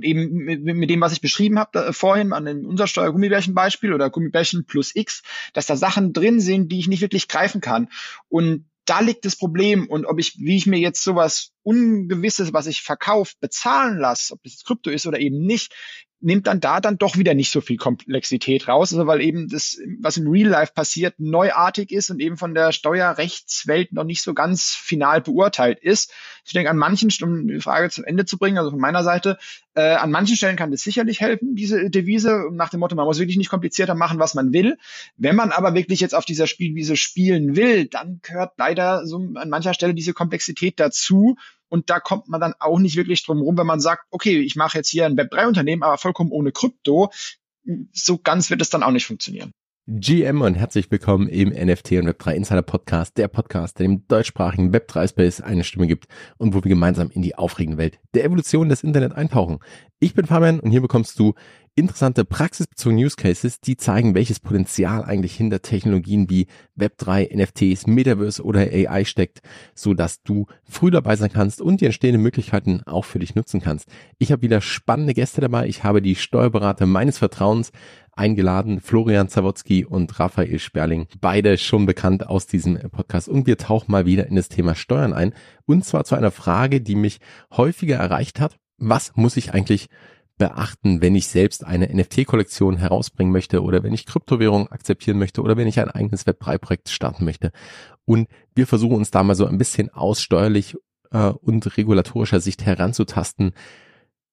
Und eben mit, mit dem, was ich beschrieben habe äh, vorhin an dem Umsatzsteuer-Gummibärchen-Beispiel oder Gummibärchen plus X, dass da Sachen drin sind, die ich nicht wirklich greifen kann. Und da liegt das Problem. Und ob ich, wie ich mir jetzt sowas Ungewisses, was ich verkauft, bezahlen lasse, ob das Krypto ist oder eben nicht, nimmt dann da dann doch wieder nicht so viel Komplexität raus, also weil eben das, was im Real Life passiert, neuartig ist und eben von der Steuerrechtswelt noch nicht so ganz final beurteilt ist. Ich denke, an manchen, um die Frage zum Ende zu bringen, also von meiner Seite, äh, an manchen Stellen kann das sicherlich helfen, diese Devise, nach dem Motto, man muss wirklich nicht komplizierter machen, was man will. Wenn man aber wirklich jetzt auf dieser Spielwiese spielen will, dann gehört leider so an mancher Stelle diese Komplexität dazu, und da kommt man dann auch nicht wirklich drum rum, wenn man sagt, okay, ich mache jetzt hier ein Web3-Unternehmen, aber vollkommen ohne Krypto. So ganz wird es dann auch nicht funktionieren. GM und herzlich willkommen im NFT und Web3 Insider Podcast, der Podcast, der dem deutschsprachigen Web3 Space eine Stimme gibt und wo wir gemeinsam in die aufregende Welt der Evolution des Internet eintauchen. Ich bin Fabian und hier bekommst du interessante praxisbezogene Use Cases, die zeigen, welches Potenzial eigentlich hinter Technologien wie Web3, NFTs, Metaverse oder AI steckt, so dass du früh dabei sein kannst und die entstehenden Möglichkeiten auch für dich nutzen kannst. Ich habe wieder spannende Gäste dabei. Ich habe die Steuerberater meines Vertrauens eingeladen, Florian Zawodzki und Raphael Sperling, beide schon bekannt aus diesem Podcast. Und wir tauchen mal wieder in das Thema Steuern ein. Und zwar zu einer Frage, die mich häufiger erreicht hat. Was muss ich eigentlich beachten, wenn ich selbst eine NFT-Kollektion herausbringen möchte oder wenn ich Kryptowährungen akzeptieren möchte oder wenn ich ein eigenes Web3-Projekt starten möchte. Und wir versuchen uns da mal so ein bisschen aus steuerlich äh, und regulatorischer Sicht heranzutasten.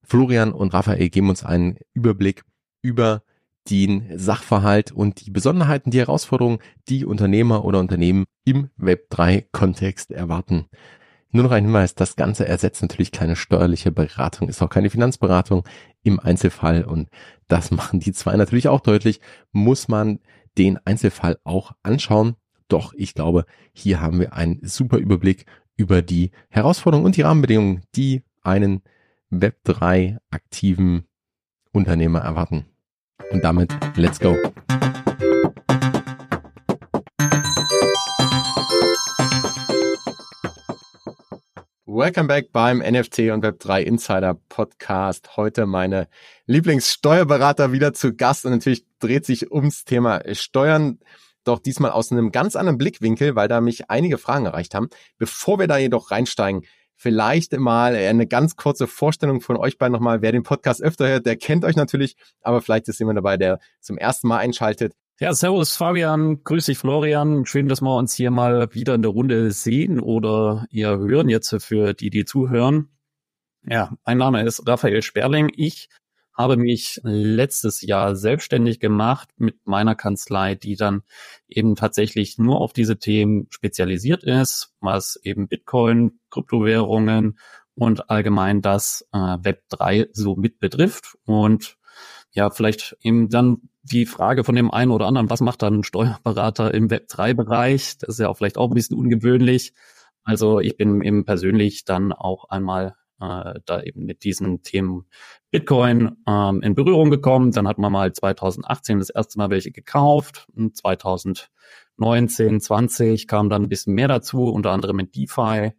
Florian und Raphael geben uns einen Überblick über den Sachverhalt und die Besonderheiten, die Herausforderungen, die Unternehmer oder Unternehmen im Web3-Kontext erwarten. Nur noch ein Hinweis, das Ganze ersetzt natürlich keine steuerliche Beratung, ist auch keine Finanzberatung im Einzelfall und das machen die zwei natürlich auch deutlich, muss man den Einzelfall auch anschauen. Doch ich glaube, hier haben wir einen super Überblick über die Herausforderungen und die Rahmenbedingungen, die einen Web3 aktiven Unternehmer erwarten. Und damit, let's go. Welcome back beim NFT und Web3 Insider Podcast. Heute meine Lieblingssteuerberater wieder zu Gast und natürlich dreht sich ums Thema Steuern, doch diesmal aus einem ganz anderen Blickwinkel, weil da mich einige Fragen erreicht haben. Bevor wir da jedoch reinsteigen, vielleicht mal eine ganz kurze Vorstellung von euch beiden nochmal. Wer den Podcast öfter hört, der kennt euch natürlich, aber vielleicht ist jemand dabei, der zum ersten Mal einschaltet. Ja, servus Fabian, grüß dich Florian. Schön, dass wir uns hier mal wieder in der Runde sehen oder ihr hören jetzt für die, die zuhören. Ja, mein Name ist Raphael Sperling. Ich habe mich letztes Jahr selbstständig gemacht mit meiner Kanzlei, die dann eben tatsächlich nur auf diese Themen spezialisiert ist, was eben Bitcoin, Kryptowährungen und allgemein das äh, Web 3 so mit betrifft. Und ja, vielleicht eben dann die Frage von dem einen oder anderen, was macht dann ein Steuerberater im Web3-Bereich? Das ist ja auch vielleicht auch ein bisschen ungewöhnlich. Also ich bin eben persönlich dann auch einmal äh, da eben mit diesen Themen Bitcoin ähm, in Berührung gekommen. Dann hat man mal 2018 das erste Mal welche gekauft. Und 2019, 20 kam dann ein bisschen mehr dazu, unter anderem in DeFi.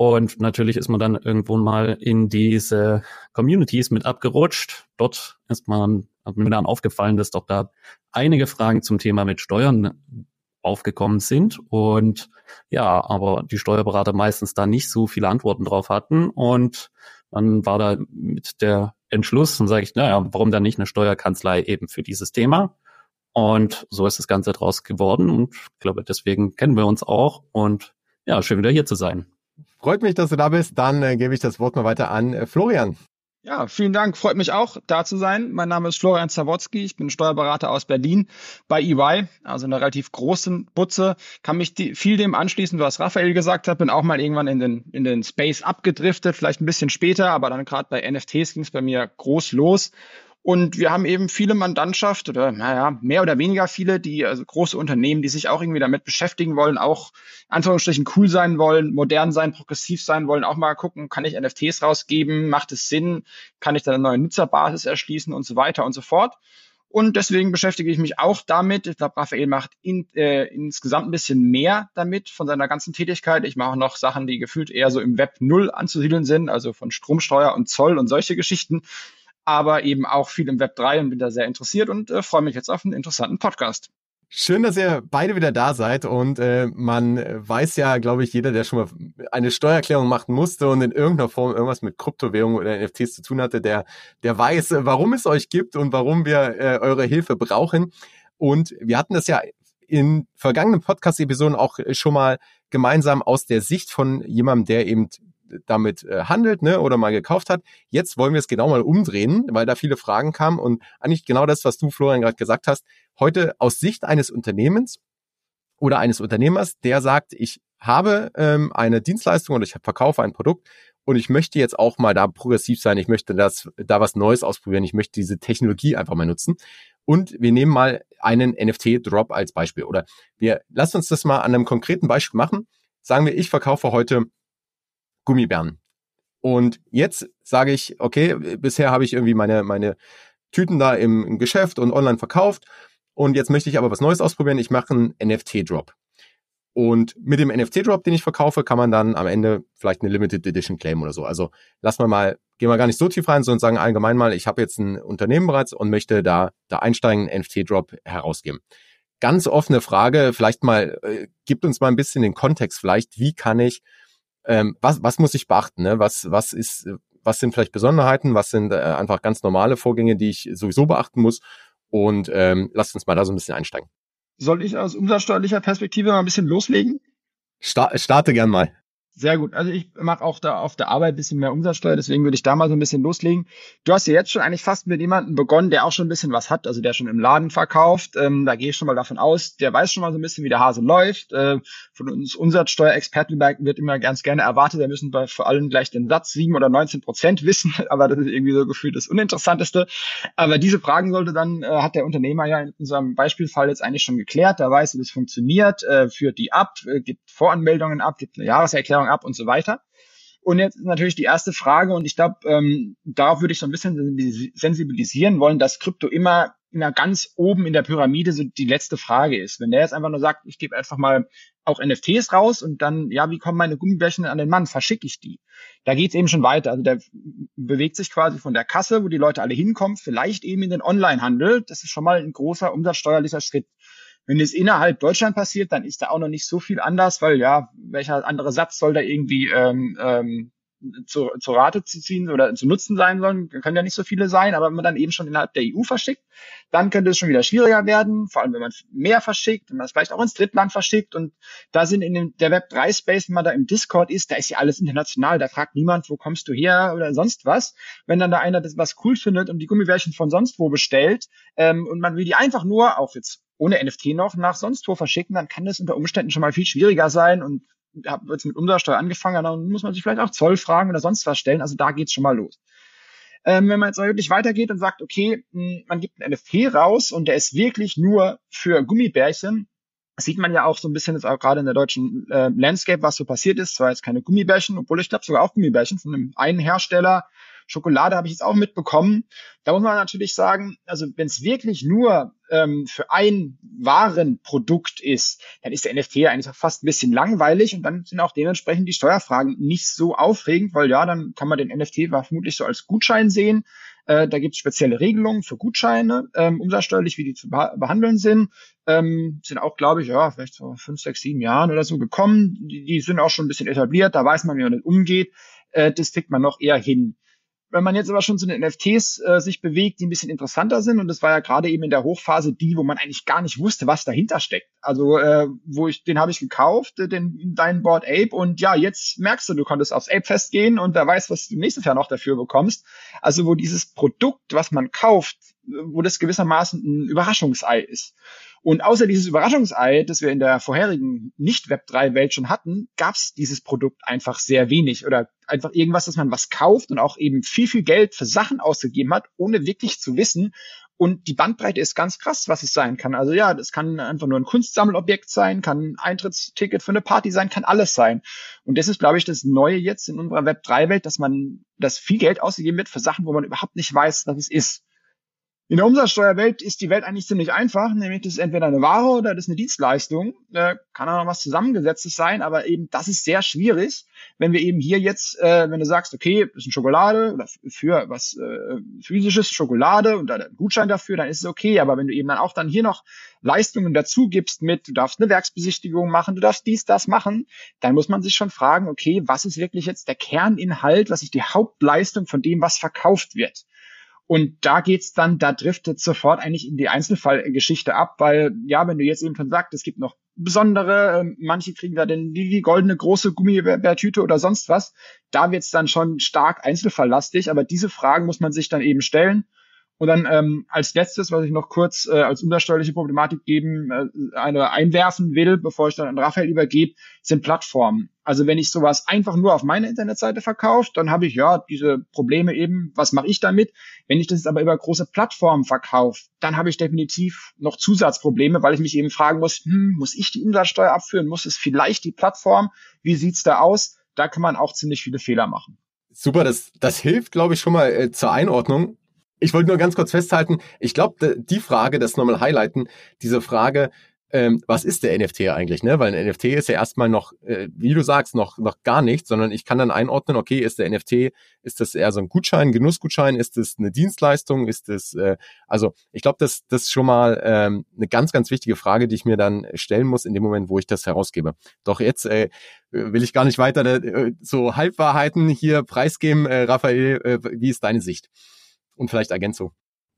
Und natürlich ist man dann irgendwo mal in diese Communities mit abgerutscht. Dort ist man, hat mir dann aufgefallen, dass doch da einige Fragen zum Thema mit Steuern aufgekommen sind und ja, aber die Steuerberater meistens da nicht so viele Antworten drauf hatten und dann war da mit der Entschluss und sage ich, naja, warum dann nicht eine Steuerkanzlei eben für dieses Thema? Und so ist das Ganze draus geworden und ich glaube, deswegen kennen wir uns auch und ja, schön wieder hier zu sein. Freut mich, dass du da bist. Dann äh, gebe ich das Wort mal weiter an äh, Florian. Ja, vielen Dank. Freut mich auch, da zu sein. Mein Name ist Florian Zawodzki. Ich bin Steuerberater aus Berlin bei EY, also einer relativ großen Butze. Kann mich die, viel dem anschließen, was Raphael gesagt hat. Bin auch mal irgendwann in den, in den Space abgedriftet, vielleicht ein bisschen später, aber dann gerade bei NFTs ging es bei mir groß los. Und wir haben eben viele Mandantschaft oder naja, mehr oder weniger viele, die also große Unternehmen, die sich auch irgendwie damit beschäftigen wollen, auch Anführungsstrichen cool sein wollen, modern sein, progressiv sein wollen, auch mal gucken, kann ich NFTs rausgeben, macht es Sinn, kann ich da eine neue Nutzerbasis erschließen und so weiter und so fort. Und deswegen beschäftige ich mich auch damit. Ich glaube, Raphael macht in, äh, insgesamt ein bisschen mehr damit von seiner ganzen Tätigkeit. Ich mache noch Sachen, die gefühlt eher so im Web Null anzusiedeln sind, also von Stromsteuer und Zoll und solche Geschichten. Aber eben auch viel im Web 3 und bin da sehr interessiert und äh, freue mich jetzt auf einen interessanten Podcast. Schön, dass ihr beide wieder da seid und äh, man weiß ja, glaube ich, jeder, der schon mal eine Steuererklärung machen musste und in irgendeiner Form irgendwas mit Kryptowährungen oder NFTs zu tun hatte, der, der weiß, äh, warum es euch gibt und warum wir äh, eure Hilfe brauchen. Und wir hatten das ja in vergangenen Podcast-Episoden auch schon mal gemeinsam aus der Sicht von jemandem, der eben damit äh, handelt ne, oder mal gekauft hat. Jetzt wollen wir es genau mal umdrehen, weil da viele Fragen kamen und eigentlich genau das, was du, Florian, gerade gesagt hast. Heute aus Sicht eines Unternehmens oder eines Unternehmers, der sagt, ich habe ähm, eine Dienstleistung oder ich verkaufe ein Produkt und ich möchte jetzt auch mal da progressiv sein. Ich möchte das, da was Neues ausprobieren. Ich möchte diese Technologie einfach mal nutzen. Und wir nehmen mal einen NFT-Drop als Beispiel. Oder wir lassen uns das mal an einem konkreten Beispiel machen. Sagen wir, ich verkaufe heute Gummibären. Und jetzt sage ich, okay, bisher habe ich irgendwie meine, meine Tüten da im, Geschäft und online verkauft. Und jetzt möchte ich aber was Neues ausprobieren. Ich mache einen NFT-Drop. Und mit dem NFT-Drop, den ich verkaufe, kann man dann am Ende vielleicht eine Limited Edition claimen oder so. Also lass mal mal, gehen wir gar nicht so tief rein, sondern sagen allgemein mal, ich habe jetzt ein Unternehmen bereits und möchte da, da einsteigen, einen NFT-Drop herausgeben. Ganz offene Frage, vielleicht mal, äh, gibt uns mal ein bisschen den Kontext vielleicht, wie kann ich ähm, was, was muss ich beachten? Ne? Was, was ist, was sind vielleicht Besonderheiten? Was sind äh, einfach ganz normale Vorgänge, die ich sowieso beachten muss? Und ähm, lasst uns mal da so ein bisschen einsteigen. Soll ich aus umsatzsteuerlicher Perspektive mal ein bisschen loslegen? Sta starte gern mal. Sehr gut. Also ich mache auch da auf der Arbeit ein bisschen mehr Umsatzsteuer, deswegen würde ich da mal so ein bisschen loslegen. Du hast ja jetzt schon eigentlich fast mit jemandem begonnen, der auch schon ein bisschen was hat, also der schon im Laden verkauft. Ähm, da gehe ich schon mal davon aus, der weiß schon mal so ein bisschen, wie der Hase läuft. Äh, von uns Umsatzsteuerexperten wird immer ganz gerne erwartet, wir müssen bei vor allem gleich den Satz 7 oder 19 Prozent wissen, aber das ist irgendwie so gefühlt das Uninteressanteste. Aber diese Fragen sollte dann, äh, hat der Unternehmer ja in unserem Beispielfall jetzt eigentlich schon geklärt. Da weiß, wie das funktioniert, äh, führt die ab, äh, gibt Voranmeldungen ab, gibt eine Jahreserklärung ab und so weiter. Und jetzt ist natürlich die erste Frage, und ich glaube, ähm, darauf würde ich so ein bisschen sensibilisieren wollen, dass Krypto immer immer ganz oben in der Pyramide so die letzte Frage ist. Wenn der jetzt einfach nur sagt, ich gebe einfach mal auch NFTs raus und dann, ja, wie kommen meine Gummibärchen an den Mann? Verschicke ich die? Da geht's eben schon weiter. Also der bewegt sich quasi von der Kasse, wo die Leute alle hinkommen, vielleicht eben in den Onlinehandel. Das ist schon mal ein großer umsatzsteuerlicher Schritt. Wenn es innerhalb Deutschland passiert, dann ist da auch noch nicht so viel anders, weil ja, welcher andere Satz soll da irgendwie ähm, ähm, zu, zur Rate zu ziehen oder zu nutzen sein sollen, können ja nicht so viele sein, aber wenn man dann eben schon innerhalb der EU verschickt, dann könnte es schon wieder schwieriger werden, vor allem wenn man mehr verschickt, wenn man es vielleicht auch ins Drittland verschickt und da sind in dem, der Web3-Space, wenn man da im Discord ist, da ist ja alles international, da fragt niemand, wo kommst du her oder sonst was. Wenn dann da einer das was cool findet und die Gummibärchen von sonst wo bestellt ähm, und man will die einfach nur, auch jetzt ohne NFT noch, nach sonst wo verschicken, dann kann das unter Umständen schon mal viel schwieriger sein und habe jetzt mit Umsatzsteuer angefangen, dann muss man sich vielleicht auch Zoll fragen oder sonst was stellen. Also da geht's schon mal los. Ähm, wenn man jetzt wirklich weitergeht und sagt, okay, hm, man gibt einen NFT raus und der ist wirklich nur für Gummibärchen, das sieht man ja auch so ein bisschen jetzt auch gerade in der deutschen äh, Landscape, was so passiert ist. Zwar jetzt keine Gummibärchen, obwohl ich glaube sogar auch Gummibärchen von einem einen Hersteller Schokolade habe ich jetzt auch mitbekommen. Da muss man natürlich sagen, also wenn es wirklich nur ähm, für ein Warenprodukt ist, dann ist der NFT eigentlich auch fast ein bisschen langweilig und dann sind auch dementsprechend die Steuerfragen nicht so aufregend, weil ja, dann kann man den NFT vermutlich so als Gutschein sehen. Äh, da gibt es spezielle Regelungen für Gutscheine, ähm, umsatzsteuerlich, wie die zu behandeln sind. Ähm, sind auch, glaube ich, ja, vielleicht so fünf, sechs, sieben Jahren oder so gekommen. Die, die sind auch schon ein bisschen etabliert, da weiß man, wie man damit umgeht. Äh, das kriegt man noch eher hin. Wenn man jetzt aber schon zu den NFTs äh, sich bewegt, die ein bisschen interessanter sind, und das war ja gerade eben in der Hochphase die, wo man eigentlich gar nicht wusste, was dahinter steckt. Also, äh, wo ich, den habe ich gekauft, äh, den deinen Board Ape, und ja, jetzt merkst du, du konntest aufs Ape Fest gehen und wer weiß, was du nächstes Jahr noch dafür bekommst. Also, wo dieses Produkt, was man kauft, äh, wo das gewissermaßen ein Überraschungsei ist. Und außer dieses Überraschungsei, das wir in der vorherigen Nicht-Web3-Welt schon hatten, gab es dieses Produkt einfach sehr wenig oder einfach irgendwas, dass man was kauft und auch eben viel, viel Geld für Sachen ausgegeben hat, ohne wirklich zu wissen. Und die Bandbreite ist ganz krass, was es sein kann. Also ja, das kann einfach nur ein Kunstsammelobjekt sein, kann ein Eintrittsticket für eine Party sein, kann alles sein. Und das ist, glaube ich, das Neue jetzt in unserer Web3-Welt, dass man, dass viel Geld ausgegeben wird für Sachen, wo man überhaupt nicht weiß, was es ist. In der Umsatzsteuerwelt ist die Welt eigentlich ziemlich einfach, nämlich das ist entweder eine Ware oder das ist eine Dienstleistung. Äh, kann auch noch was Zusammengesetztes sein, aber eben das ist sehr schwierig, wenn wir eben hier jetzt, äh, wenn du sagst, okay, das ist eine Schokolade oder für was äh, physisches Schokolade und da ein Gutschein dafür, dann ist es okay. Aber wenn du eben dann auch dann hier noch Leistungen dazu gibst mit, du darfst eine Werksbesichtigung machen, du darfst dies, das machen, dann muss man sich schon fragen, okay, was ist wirklich jetzt der Kerninhalt, was ist die Hauptleistung von dem, was verkauft wird? Und da geht's dann, da driftet sofort eigentlich in die Einzelfallgeschichte ab, weil, ja, wenn du jetzt eben schon sagst, es gibt noch besondere, äh, manche kriegen da denn die, die goldene große Gummibärtüte oder sonst was, da wird's dann schon stark einzelfalllastig, aber diese Fragen muss man sich dann eben stellen. Und dann ähm, als letztes, was ich noch kurz äh, als untersteuerliche Problematik geben, äh, eine einwerfen will, bevor ich dann an Raphael übergebe, sind Plattformen. Also wenn ich sowas einfach nur auf meiner Internetseite verkaufe, dann habe ich ja diese Probleme eben, was mache ich damit? Wenn ich das jetzt aber über große Plattformen verkaufe, dann habe ich definitiv noch Zusatzprobleme, weil ich mich eben fragen muss, hm, muss ich die Umsatzsteuer abführen? Muss es vielleicht die Plattform? Wie sieht's da aus? Da kann man auch ziemlich viele Fehler machen. Super, das, das hilft, glaube ich, schon mal äh, zur Einordnung. Ich wollte nur ganz kurz festhalten, ich glaube, die Frage, das nochmal highlighten, diese Frage, ähm, was ist der NFT eigentlich, ne? Weil ein NFT ist ja erstmal noch, äh, wie du sagst, noch, noch gar nichts, sondern ich kann dann einordnen, okay, ist der NFT, ist das eher so ein Gutschein, ein Genussgutschein, ist das eine Dienstleistung, ist das, äh, also ich glaube, das, das ist schon mal ähm, eine ganz, ganz wichtige Frage, die ich mir dann stellen muss in dem Moment, wo ich das herausgebe. Doch jetzt äh, will ich gar nicht weiter äh, so Halbwahrheiten hier preisgeben. Äh, Raphael, äh, wie ist deine Sicht? Und vielleicht Ergänzung.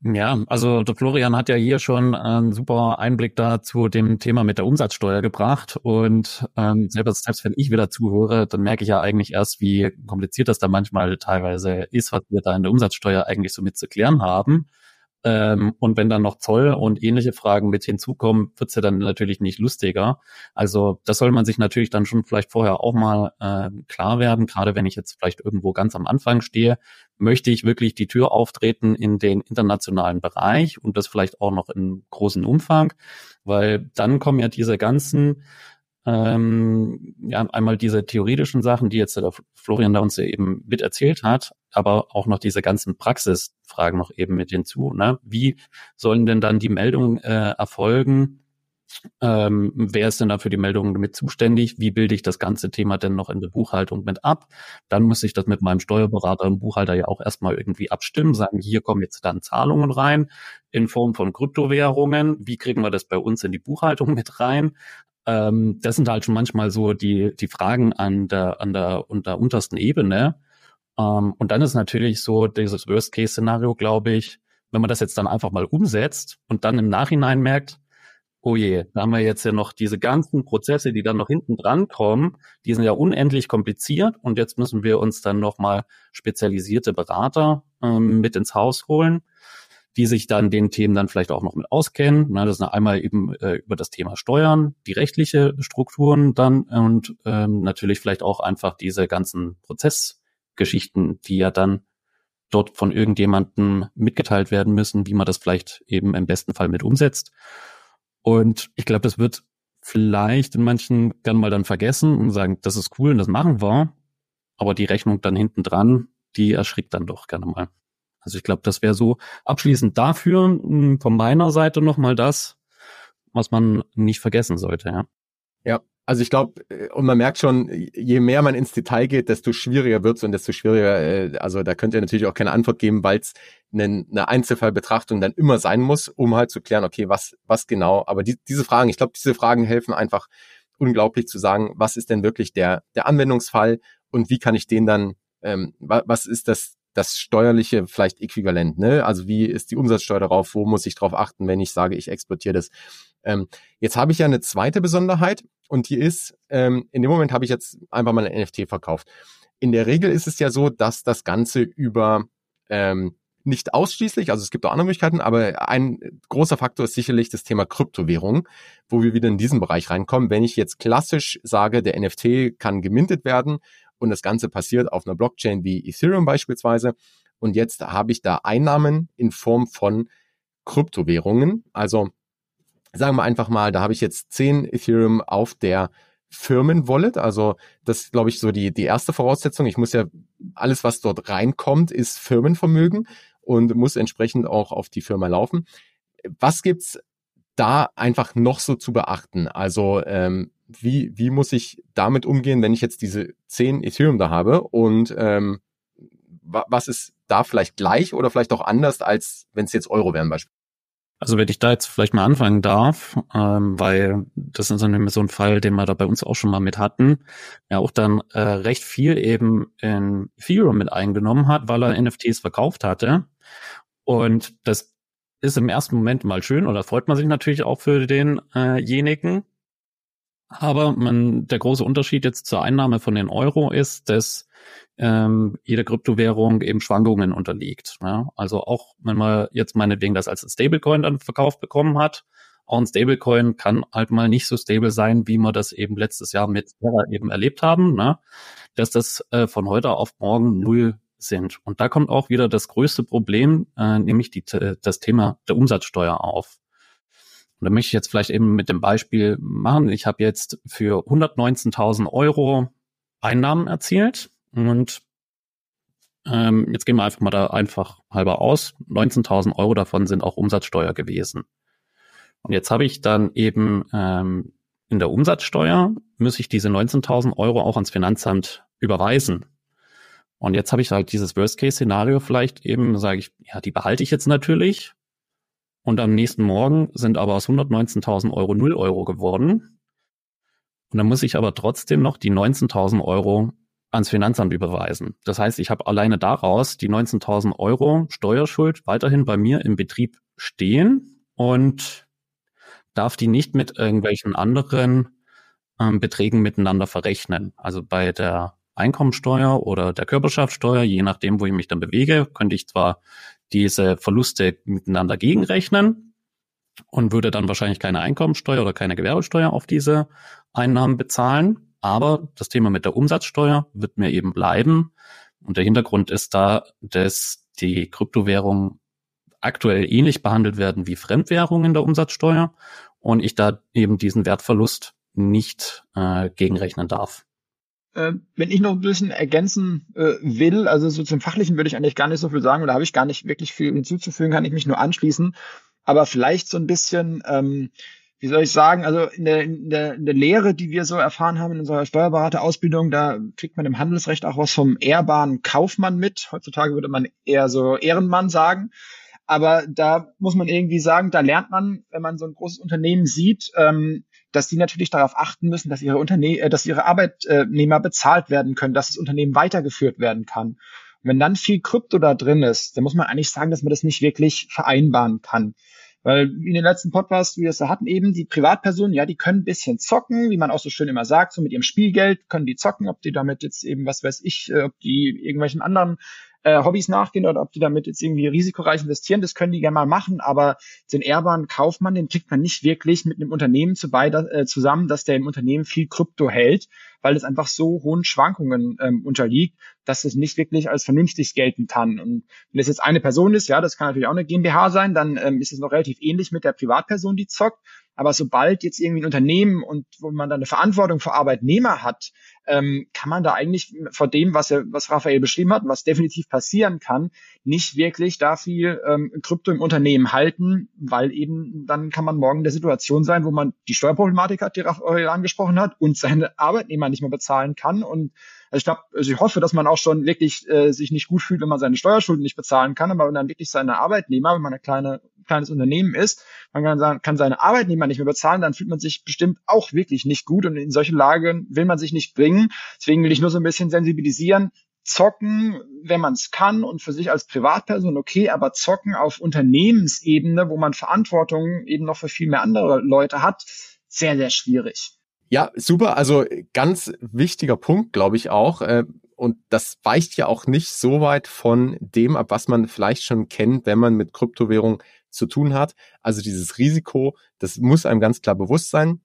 Ja, also der Florian hat ja hier schon einen super Einblick da zu dem Thema mit der Umsatzsteuer gebracht. Und ähm, selbst, selbst wenn ich wieder zuhöre, dann merke ich ja eigentlich erst, wie kompliziert das da manchmal teilweise ist, was wir da in der Umsatzsteuer eigentlich so mit zu klären haben. Ähm, und wenn dann noch Zoll und ähnliche Fragen mit hinzukommen, wird's ja dann natürlich nicht lustiger. Also das soll man sich natürlich dann schon vielleicht vorher auch mal äh, klar werden. Gerade wenn ich jetzt vielleicht irgendwo ganz am Anfang stehe, möchte ich wirklich die Tür auftreten in den internationalen Bereich und das vielleicht auch noch in großen Umfang, weil dann kommen ja diese ganzen ähm, ja, einmal diese theoretischen Sachen, die jetzt der Florian da uns eben mit erzählt hat, aber auch noch diese ganzen Praxisfragen noch eben mit hinzu. Ne? Wie sollen denn dann die Meldungen äh, erfolgen? Ähm, wer ist denn da für die Meldungen mit zuständig? Wie bilde ich das ganze Thema denn noch in der Buchhaltung mit ab? Dann muss ich das mit meinem Steuerberater und Buchhalter ja auch erstmal irgendwie abstimmen, sagen, hier kommen jetzt dann Zahlungen rein in Form von Kryptowährungen. Wie kriegen wir das bei uns in die Buchhaltung mit rein? Ähm, das sind halt schon manchmal so die, die Fragen an der, an der, an der untersten Ebene. Ähm, und dann ist natürlich so dieses Worst-Case-Szenario, glaube ich, wenn man das jetzt dann einfach mal umsetzt und dann im Nachhinein merkt, oh je, da haben wir jetzt ja noch diese ganzen Prozesse, die dann noch hinten dran kommen, die sind ja unendlich kompliziert und jetzt müssen wir uns dann nochmal spezialisierte Berater ähm, mit ins Haus holen die sich dann den Themen dann vielleicht auch noch mit auskennen. Na, das ist einmal eben äh, über das Thema Steuern, die rechtliche Strukturen dann und ähm, natürlich vielleicht auch einfach diese ganzen Prozessgeschichten, die ja dann dort von irgendjemandem mitgeteilt werden müssen, wie man das vielleicht eben im besten Fall mit umsetzt. Und ich glaube, das wird vielleicht in manchen gern mal dann vergessen und sagen, das ist cool und das machen wir. Aber die Rechnung dann hinten dran, die erschrickt dann doch gerne mal. Also ich glaube, das wäre so abschließend dafür hm, von meiner Seite nochmal das, was man nicht vergessen sollte, ja. Ja, also ich glaube, äh, und man merkt schon, je mehr man ins Detail geht, desto schwieriger wird's und desto schwieriger, äh, also da könnt ihr natürlich auch keine Antwort geben, weil es eine, eine Einzelfallbetrachtung dann immer sein muss, um halt zu klären, okay, was, was genau. Aber die, diese Fragen, ich glaube, diese Fragen helfen einfach unglaublich zu sagen, was ist denn wirklich der, der Anwendungsfall und wie kann ich den dann, ähm, was ist das, das steuerliche vielleicht äquivalent, ne? Also wie ist die Umsatzsteuer darauf? Wo muss ich darauf achten, wenn ich sage, ich exportiere das? Ähm, jetzt habe ich ja eine zweite Besonderheit und die ist, ähm, in dem Moment habe ich jetzt einfach mal ein NFT verkauft. In der Regel ist es ja so, dass das Ganze über ähm, nicht ausschließlich, also es gibt auch andere Möglichkeiten, aber ein großer Faktor ist sicherlich das Thema Kryptowährung, wo wir wieder in diesen Bereich reinkommen. Wenn ich jetzt klassisch sage, der NFT kann gemintet werden, und das Ganze passiert auf einer Blockchain wie Ethereum beispielsweise. Und jetzt habe ich da Einnahmen in Form von Kryptowährungen. Also sagen wir einfach mal, da habe ich jetzt 10 Ethereum auf der Firmenwallet. Also das ist, glaube ich, so die, die erste Voraussetzung. Ich muss ja, alles, was dort reinkommt, ist Firmenvermögen. und muss entsprechend auch auf die Firma laufen. Was gibt's da einfach noch so zu beachten? Also ähm, wie, wie muss ich damit umgehen, wenn ich jetzt diese 10 Ethereum da habe und ähm, was ist da vielleicht gleich oder vielleicht auch anders, als wenn es jetzt Euro wären beispielsweise? Also wenn ich da jetzt vielleicht mal anfangen darf, ähm, weil das ist so ein Fall, den wir da bei uns auch schon mal mit hatten, ja auch dann äh, recht viel eben in Ethereum mit eingenommen hat, weil er NFTs verkauft hatte. Und das ist im ersten Moment mal schön oder freut man sich natürlich auch für denjenigen. Aber man, der große Unterschied jetzt zur Einnahme von den Euro ist, dass ähm, jede Kryptowährung eben Schwankungen unterliegt. Ja? Also auch wenn man jetzt meinetwegen das als Stablecoin dann verkauft bekommen hat, auch ein Stablecoin kann halt mal nicht so stable sein, wie wir das eben letztes Jahr mit Terra eben erlebt haben, ne? dass das äh, von heute auf morgen null sind. Und da kommt auch wieder das größte Problem, äh, nämlich die, das Thema der Umsatzsteuer auf. Und da möchte ich jetzt vielleicht eben mit dem Beispiel machen. Ich habe jetzt für 119.000 Euro Einnahmen erzielt und ähm, jetzt gehen wir einfach mal da einfach halber aus. 19.000 Euro davon sind auch Umsatzsteuer gewesen. Und jetzt habe ich dann eben ähm, in der Umsatzsteuer, muss ich diese 19.000 Euro auch ans Finanzamt überweisen. Und jetzt habe ich halt dieses Worst-Case-Szenario vielleicht eben, sage ich, ja, die behalte ich jetzt natürlich. Und am nächsten Morgen sind aber aus 119.000 Euro 0 Euro geworden. Und dann muss ich aber trotzdem noch die 19.000 Euro ans Finanzamt überweisen. Das heißt, ich habe alleine daraus die 19.000 Euro Steuerschuld weiterhin bei mir im Betrieb stehen und darf die nicht mit irgendwelchen anderen ähm, Beträgen miteinander verrechnen. Also bei der Einkommensteuer oder der Körperschaftssteuer, je nachdem, wo ich mich dann bewege, könnte ich zwar diese Verluste miteinander gegenrechnen und würde dann wahrscheinlich keine Einkommensteuer oder keine Gewerbesteuer auf diese Einnahmen bezahlen. Aber das Thema mit der Umsatzsteuer wird mir eben bleiben. Und der Hintergrund ist da, dass die Kryptowährungen aktuell ähnlich behandelt werden wie Fremdwährungen in der Umsatzsteuer und ich da eben diesen Wertverlust nicht äh, gegenrechnen darf. Äh, wenn ich noch ein bisschen ergänzen äh, will, also so zum Fachlichen würde ich eigentlich gar nicht so viel sagen, oder habe ich gar nicht wirklich viel hinzuzufügen, kann ich mich nur anschließen. Aber vielleicht so ein bisschen ähm, wie soll ich sagen, also in der, in der, in der Lehre, die wir so erfahren haben in unserer Steuerberaterausbildung, da kriegt man im Handelsrecht auch was vom ehrbaren Kaufmann mit. Heutzutage würde man eher so Ehrenmann sagen. Aber da muss man irgendwie sagen, da lernt man, wenn man so ein großes Unternehmen sieht, ähm, dass die natürlich darauf achten müssen, dass ihre Unterne äh, dass ihre Arbeitnehmer bezahlt werden können, dass das Unternehmen weitergeführt werden kann. Und wenn dann viel Krypto da drin ist, dann muss man eigentlich sagen, dass man das nicht wirklich vereinbaren kann. Weil in den letzten Podcasts, wie wir es da hatten, eben die Privatpersonen, ja, die können ein bisschen zocken, wie man auch so schön immer sagt, so mit ihrem Spielgeld können die zocken, ob die damit jetzt eben, was weiß ich, äh, ob die irgendwelchen anderen äh, Hobbys nachgehen oder ob die damit jetzt irgendwie risikoreich investieren, das können die gerne mal machen, aber den ehrbaren Kaufmann, den kriegt man nicht wirklich mit einem Unternehmen zu beide, äh, zusammen, dass der im Unternehmen viel Krypto hält, weil es einfach so hohen Schwankungen ähm, unterliegt, dass es nicht wirklich als vernünftig gelten kann. Und wenn es jetzt eine Person ist, ja, das kann natürlich auch eine GmbH sein, dann ähm, ist es noch relativ ähnlich mit der Privatperson, die zockt. Aber sobald jetzt irgendwie ein Unternehmen und wo man dann eine Verantwortung für Arbeitnehmer hat, ähm, kann man da eigentlich vor dem, was, er, was Raphael beschrieben hat, was definitiv passieren kann, nicht wirklich da viel ähm, Krypto im Unternehmen halten, weil eben dann kann man morgen in der Situation sein, wo man die Steuerproblematik hat, die Raphael angesprochen hat, und seine Arbeitnehmer nicht mehr bezahlen kann. Und also ich glaube, also ich hoffe, dass man auch schon wirklich äh, sich nicht gut fühlt, wenn man seine Steuerschulden nicht bezahlen kann, aber wenn dann wirklich seine Arbeitnehmer, wenn man ein kleine, kleines Unternehmen ist, man kann, sagen, kann seine Arbeitnehmer nicht mehr bezahlen, dann fühlt man sich bestimmt auch wirklich nicht gut und in solche Lagen will man sich nicht bringen. Deswegen will ich nur so ein bisschen sensibilisieren. Zocken, wenn man es kann und für sich als Privatperson okay, aber zocken auf Unternehmensebene, wo man Verantwortung eben noch für viel mehr andere Leute hat, sehr, sehr schwierig. Ja, super. Also ganz wichtiger Punkt, glaube ich auch. Äh, und das weicht ja auch nicht so weit von dem ab, was man vielleicht schon kennt, wenn man mit Kryptowährung zu tun hat. Also dieses Risiko, das muss einem ganz klar bewusst sein.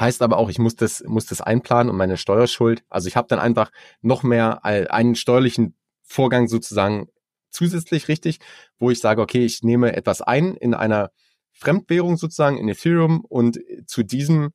Heißt aber auch, ich muss das, muss das einplanen und meine Steuerschuld. Also ich habe dann einfach noch mehr einen steuerlichen Vorgang sozusagen zusätzlich richtig, wo ich sage, okay, ich nehme etwas ein in einer Fremdwährung sozusagen in Ethereum und zu diesem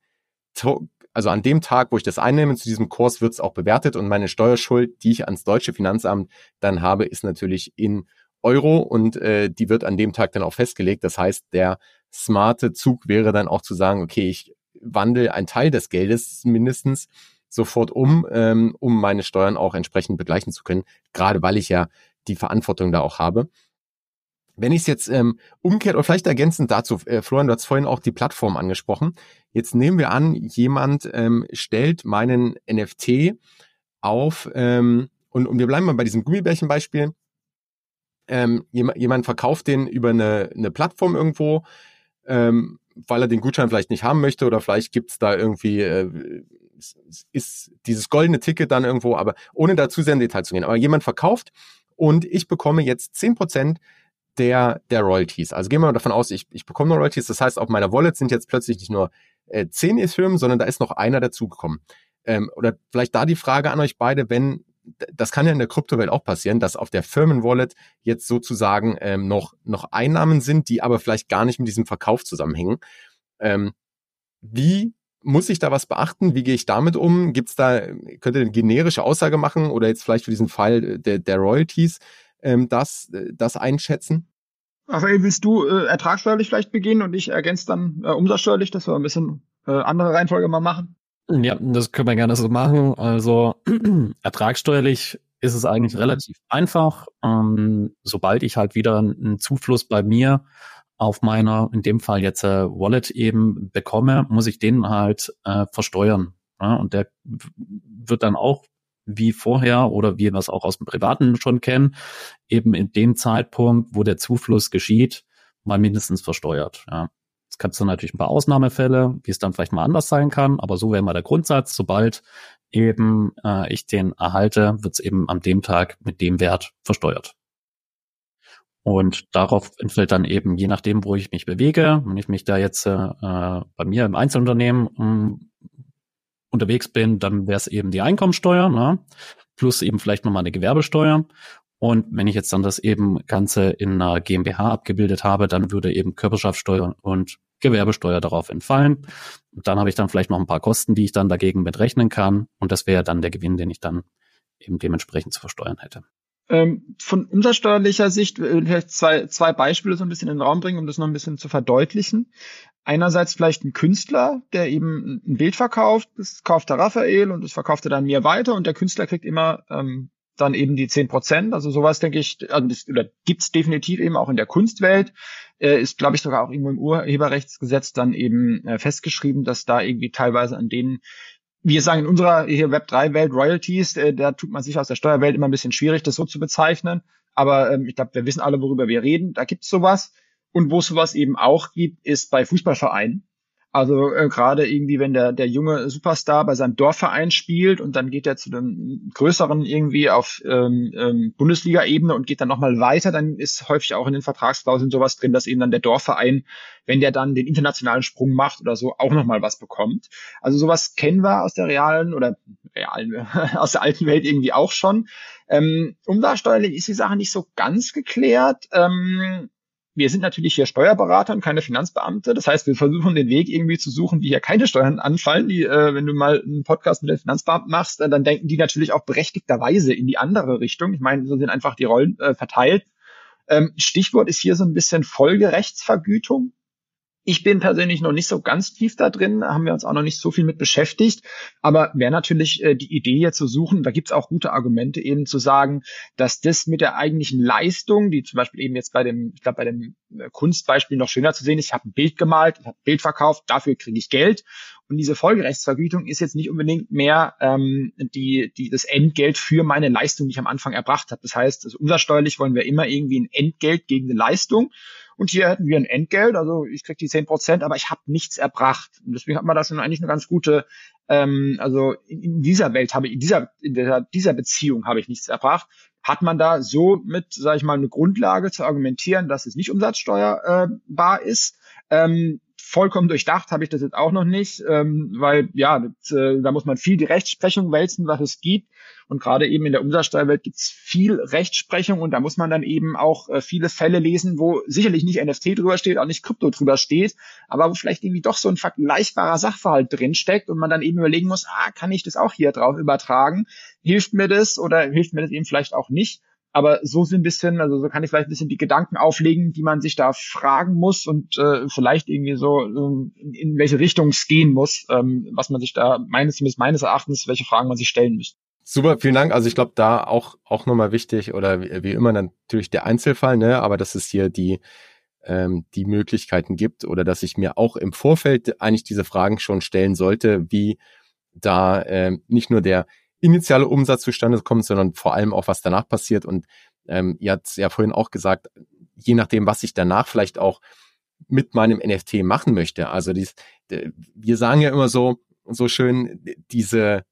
also an dem Tag, wo ich das einnehme, zu diesem Kurs wird es auch bewertet und meine Steuerschuld, die ich ans deutsche Finanzamt dann habe, ist natürlich in Euro und äh, die wird an dem Tag dann auch festgelegt. Das heißt, der smarte Zug wäre dann auch zu sagen, okay, ich wandle einen Teil des Geldes mindestens sofort um, ähm, um meine Steuern auch entsprechend begleichen zu können, gerade weil ich ja die Verantwortung da auch habe. Wenn ich es jetzt ähm, umkehrt oder vielleicht ergänzend dazu, äh, Florian, du hast vorhin auch die Plattform angesprochen. Jetzt nehmen wir an, jemand ähm, stellt meinen NFT auf ähm, und, und wir bleiben mal bei diesem Gummibärchenbeispiel. Ähm, jemand, jemand verkauft den über eine, eine Plattform irgendwo, ähm, weil er den Gutschein vielleicht nicht haben möchte oder vielleicht gibt's da irgendwie äh, ist dieses goldene Ticket dann irgendwo, aber ohne dazu sehr in Detail zu gehen. Aber jemand verkauft und ich bekomme jetzt zehn Prozent der, der Royalties. Also gehen wir mal davon aus, ich, ich bekomme Royalties. Das heißt, auf meiner Wallet sind jetzt plötzlich nicht nur äh, 10 Ethereum, sondern da ist noch einer dazugekommen. Ähm, oder vielleicht da die Frage an euch beide, wenn, das kann ja in der Kryptowelt auch passieren, dass auf der Firmenwallet jetzt sozusagen ähm, noch, noch Einnahmen sind, die aber vielleicht gar nicht mit diesem Verkauf zusammenhängen. Ähm, wie muss ich da was beachten? Wie gehe ich damit um? Gibt's da, könnt ihr eine generische Aussage machen oder jetzt vielleicht für diesen Fall der, der Royalties ähm, das, das einschätzen? Raphael, willst du äh, ertragssteuerlich vielleicht beginnen und ich ergänze dann äh, umsatzsteuerlich, dass wir ein bisschen äh, andere Reihenfolge mal machen? Ja, das können wir gerne so machen. Also ertragssteuerlich ist es eigentlich relativ einfach. Ähm, sobald ich halt wieder einen Zufluss bei mir auf meiner, in dem Fall jetzt äh, Wallet eben bekomme, muss ich den halt äh, versteuern. Ja? Und der wird dann auch wie vorher oder wie wir es auch aus dem Privaten schon kennen, eben in dem Zeitpunkt, wo der Zufluss geschieht, mal mindestens versteuert. Ja. Es gibt dann natürlich ein paar Ausnahmefälle, wie es dann vielleicht mal anders sein kann, aber so wäre mal der Grundsatz. Sobald eben äh, ich den erhalte, wird es eben an dem Tag mit dem Wert versteuert. Und darauf entfällt dann eben, je nachdem, wo ich mich bewege, wenn ich mich da jetzt äh, bei mir im Einzelunternehmen um, unterwegs bin, dann wäre es eben die Einkommensteuer, ne? plus eben vielleicht nochmal eine Gewerbesteuer. Und wenn ich jetzt dann das eben Ganze in einer GmbH abgebildet habe, dann würde eben Körperschaftssteuer und Gewerbesteuer darauf entfallen. Und dann habe ich dann vielleicht noch ein paar Kosten, die ich dann dagegen mitrechnen kann. Und das wäre dann der Gewinn, den ich dann eben dementsprechend zu versteuern hätte. Ähm, von umsatzsteuerlicher Sicht will ich zwei, zwei Beispiele so ein bisschen in den Raum bringen, um das noch ein bisschen zu verdeutlichen. Einerseits vielleicht ein Künstler, der eben ein Bild verkauft, das kauft der Raphael und das verkauft er dann mir weiter und der Künstler kriegt immer ähm, dann eben die zehn Prozent. Also sowas denke ich, also das, oder gibt's definitiv eben auch in der Kunstwelt. Äh, ist, glaube ich, sogar auch irgendwo im Urheberrechtsgesetz dann eben äh, festgeschrieben, dass da irgendwie teilweise an denen wir sagen in unserer hier Web3-Welt Royalties, äh, da tut man sich aus der Steuerwelt immer ein bisschen schwierig, das so zu bezeichnen. Aber ähm, ich glaube, wir wissen alle, worüber wir reden. Da gibt's sowas. Und wo sowas eben auch gibt, ist bei Fußballvereinen. Also äh, gerade irgendwie, wenn der, der junge Superstar bei seinem Dorfverein spielt und dann geht er zu dem größeren irgendwie auf ähm, ähm, Bundesliga-Ebene und geht dann nochmal weiter, dann ist häufig auch in den Vertragsklauseln sowas drin, dass eben dann der Dorfverein, wenn der dann den internationalen Sprung macht oder so, auch nochmal was bekommt. Also sowas kennen wir aus der realen oder realen, aus der alten Welt irgendwie auch schon. Ähm, umsatzsteuerlich ist die Sache nicht so ganz geklärt. Ähm, wir sind natürlich hier Steuerberater und keine Finanzbeamte. Das heißt, wir versuchen den Weg irgendwie zu suchen, wie hier keine Steuern anfallen. Die, äh, wenn du mal einen Podcast mit den Finanzbeamten machst, äh, dann denken die natürlich auch berechtigterweise in die andere Richtung. Ich meine, so sind einfach die Rollen äh, verteilt. Ähm, Stichwort ist hier so ein bisschen Folgerechtsvergütung. Ich bin persönlich noch nicht so ganz tief da drin, haben wir uns auch noch nicht so viel mit beschäftigt. Aber wäre natürlich äh, die Idee jetzt zu suchen, da gibt's auch gute Argumente eben zu sagen, dass das mit der eigentlichen Leistung, die zum Beispiel eben jetzt bei dem, ich glaube, bei dem äh, Kunstbeispiel noch schöner zu sehen ist, ich habe ein Bild gemalt, ich habe ein Bild verkauft, dafür kriege ich Geld. Und diese Folgerechtsvergütung ist jetzt nicht unbedingt mehr ähm, die, die, das Entgelt für meine Leistung, die ich am Anfang erbracht habe. Das heißt, also umsatzsteuerlich wollen wir immer irgendwie ein Entgelt gegen eine Leistung. Und hier hätten wir ein Entgelt, also ich kriege die zehn Prozent, aber ich habe nichts erbracht. Und deswegen hat man da schon eigentlich eine ganz gute, ähm, also in, in dieser Welt habe ich, in dieser, in dieser, dieser Beziehung habe ich nichts erbracht. Hat man da so mit, sage ich mal, eine Grundlage zu argumentieren, dass es nicht umsatzsteuerbar äh, ist. Ähm, vollkommen durchdacht habe ich das jetzt auch noch nicht, ähm, weil ja, das, äh, da muss man viel die Rechtsprechung wälzen, was es gibt. Und gerade eben in der Umsatzsteuerwelt gibt es viel Rechtsprechung und da muss man dann eben auch äh, viele Fälle lesen, wo sicherlich nicht NFT drüber steht, auch nicht Krypto drüber steht, aber wo vielleicht irgendwie doch so ein vergleichbarer Sachverhalt drinsteckt und man dann eben überlegen muss, ah, kann ich das auch hier drauf übertragen? Hilft mir das oder hilft mir das eben vielleicht auch nicht? Aber so sind ein bisschen, also so kann ich vielleicht ein bisschen die Gedanken auflegen, die man sich da fragen muss und äh, vielleicht irgendwie so ähm, in welche Richtung es gehen muss, ähm, was man sich da meines zumindest meines Erachtens, welche Fragen man sich stellen müsste. Super, vielen Dank. Also ich glaube, da auch auch nochmal wichtig oder wie, wie immer natürlich der Einzelfall, ne, aber dass es hier die ähm, die Möglichkeiten gibt oder dass ich mir auch im Vorfeld eigentlich diese Fragen schon stellen sollte, wie da äh, nicht nur der initiale Umsatz zustande kommt, sondern vor allem auch, was danach passiert. Und ähm, ihr habt ja vorhin auch gesagt, je nachdem, was ich danach vielleicht auch mit meinem NFT machen möchte. Also dies, wir sagen ja immer so, so schön, diese,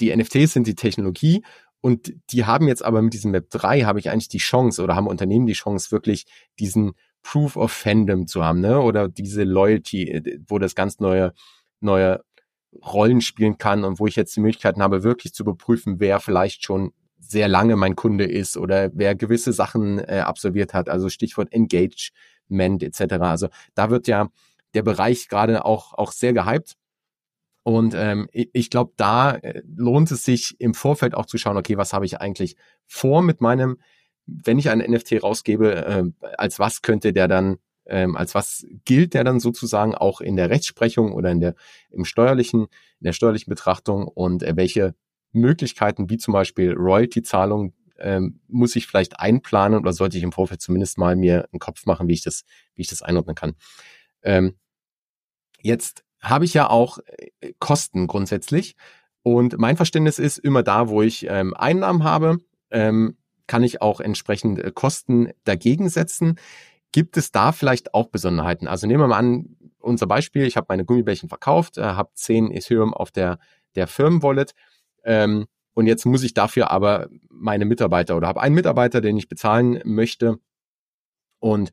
die NFTs sind die Technologie und die haben jetzt aber mit diesem Web 3 habe ich eigentlich die Chance oder haben Unternehmen die Chance, wirklich diesen Proof of Fandom zu haben, ne? Oder diese Loyalty, wo das ganz neue, neue Rollen spielen kann und wo ich jetzt die Möglichkeiten habe, wirklich zu überprüfen, wer vielleicht schon sehr lange mein Kunde ist oder wer gewisse Sachen äh, absolviert hat, also Stichwort Engagement etc. Also da wird ja der Bereich gerade auch, auch sehr gehypt. Und ähm, ich glaube, da äh, lohnt es sich im Vorfeld auch zu schauen, okay, was habe ich eigentlich vor mit meinem, wenn ich einen NFT rausgebe, äh, als was könnte der dann ähm, als was gilt der dann sozusagen auch in der Rechtsprechung oder in der im steuerlichen, in der steuerlichen Betrachtung und äh, welche Möglichkeiten wie zum Beispiel Royalty-Zahlung ähm, muss ich vielleicht einplanen oder sollte ich im Vorfeld zumindest mal mir einen Kopf machen, wie ich das, wie ich das einordnen kann. Ähm, jetzt habe ich ja auch äh, Kosten grundsätzlich und mein Verständnis ist immer da, wo ich ähm, Einnahmen habe, ähm, kann ich auch entsprechend äh, Kosten dagegen setzen. Gibt es da vielleicht auch Besonderheiten? Also nehmen wir mal an, unser Beispiel, ich habe meine Gummibärchen verkauft, äh, habe 10 Ethereum auf der, der Firmenwallet ähm, und jetzt muss ich dafür aber meine Mitarbeiter oder habe einen Mitarbeiter, den ich bezahlen möchte und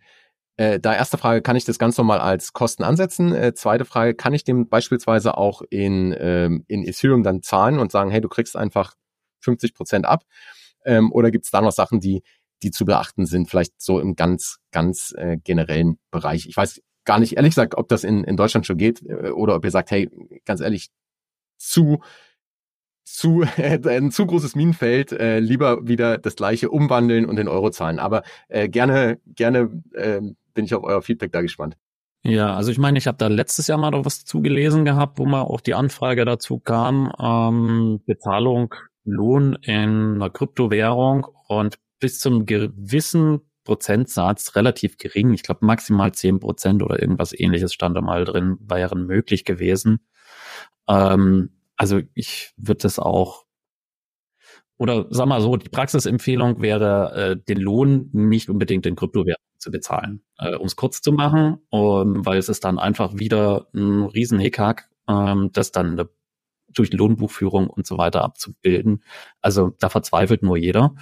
äh, da erste Frage, kann ich das ganz normal als Kosten ansetzen? Äh, zweite Frage, kann ich dem beispielsweise auch in, ähm, in Ethereum dann zahlen und sagen, hey, du kriegst einfach 50 Prozent ab? Ähm, oder gibt es da noch Sachen, die, die zu beachten sind, vielleicht so im ganz, ganz äh, generellen Bereich. Ich weiß gar nicht, ehrlich gesagt, ob das in, in Deutschland schon geht äh, oder ob ihr sagt, hey, ganz ehrlich, zu zu äh, ein zu großes Minenfeld, äh, lieber wieder das gleiche umwandeln und in Euro zahlen. Aber äh, gerne, gerne äh, bin ich auf euer Feedback da gespannt. Ja, also ich meine, ich habe da letztes Jahr mal noch was zugelesen gehabt, wo mal auch die Anfrage dazu kam, ähm, Bezahlung, Lohn in einer Kryptowährung und bis zum gewissen Prozentsatz relativ gering. Ich glaube maximal zehn Prozent oder irgendwas ähnliches stand da mal drin, wären möglich gewesen. Ähm, also ich würde das auch oder sag mal so, die Praxisempfehlung wäre, äh, den Lohn nicht unbedingt in Kryptowährungen zu bezahlen. Äh, um es kurz zu machen, um, weil es ist dann einfach wieder ein riesen Hickhack, ähm, das dann eine, durch Lohnbuchführung und so weiter abzubilden. Also da verzweifelt nur jeder.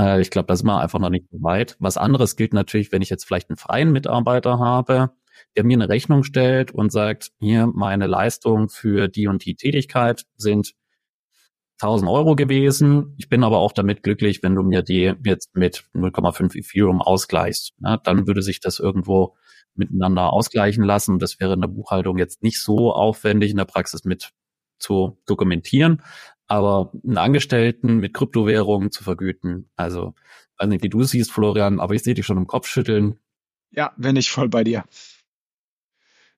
Äh, ich glaube, da sind wir einfach noch nicht so weit. Was anderes gilt natürlich, wenn ich jetzt vielleicht einen freien Mitarbeiter habe, der mir eine Rechnung stellt und sagt, hier meine Leistung für die und die Tätigkeit sind 1000 Euro gewesen. Ich bin aber auch damit glücklich, wenn du mir die jetzt mit 0,5 Ethereum ausgleichst. Ja, dann würde sich das irgendwo miteinander ausgleichen lassen. Das wäre in der Buchhaltung jetzt nicht so aufwendig in der Praxis mit zu dokumentieren. Aber einen Angestellten mit Kryptowährungen zu vergüten, also, weiß nicht, wie du siehst, Florian, aber ich sehe dich schon im Kopf schütteln. Ja, bin ich voll bei dir.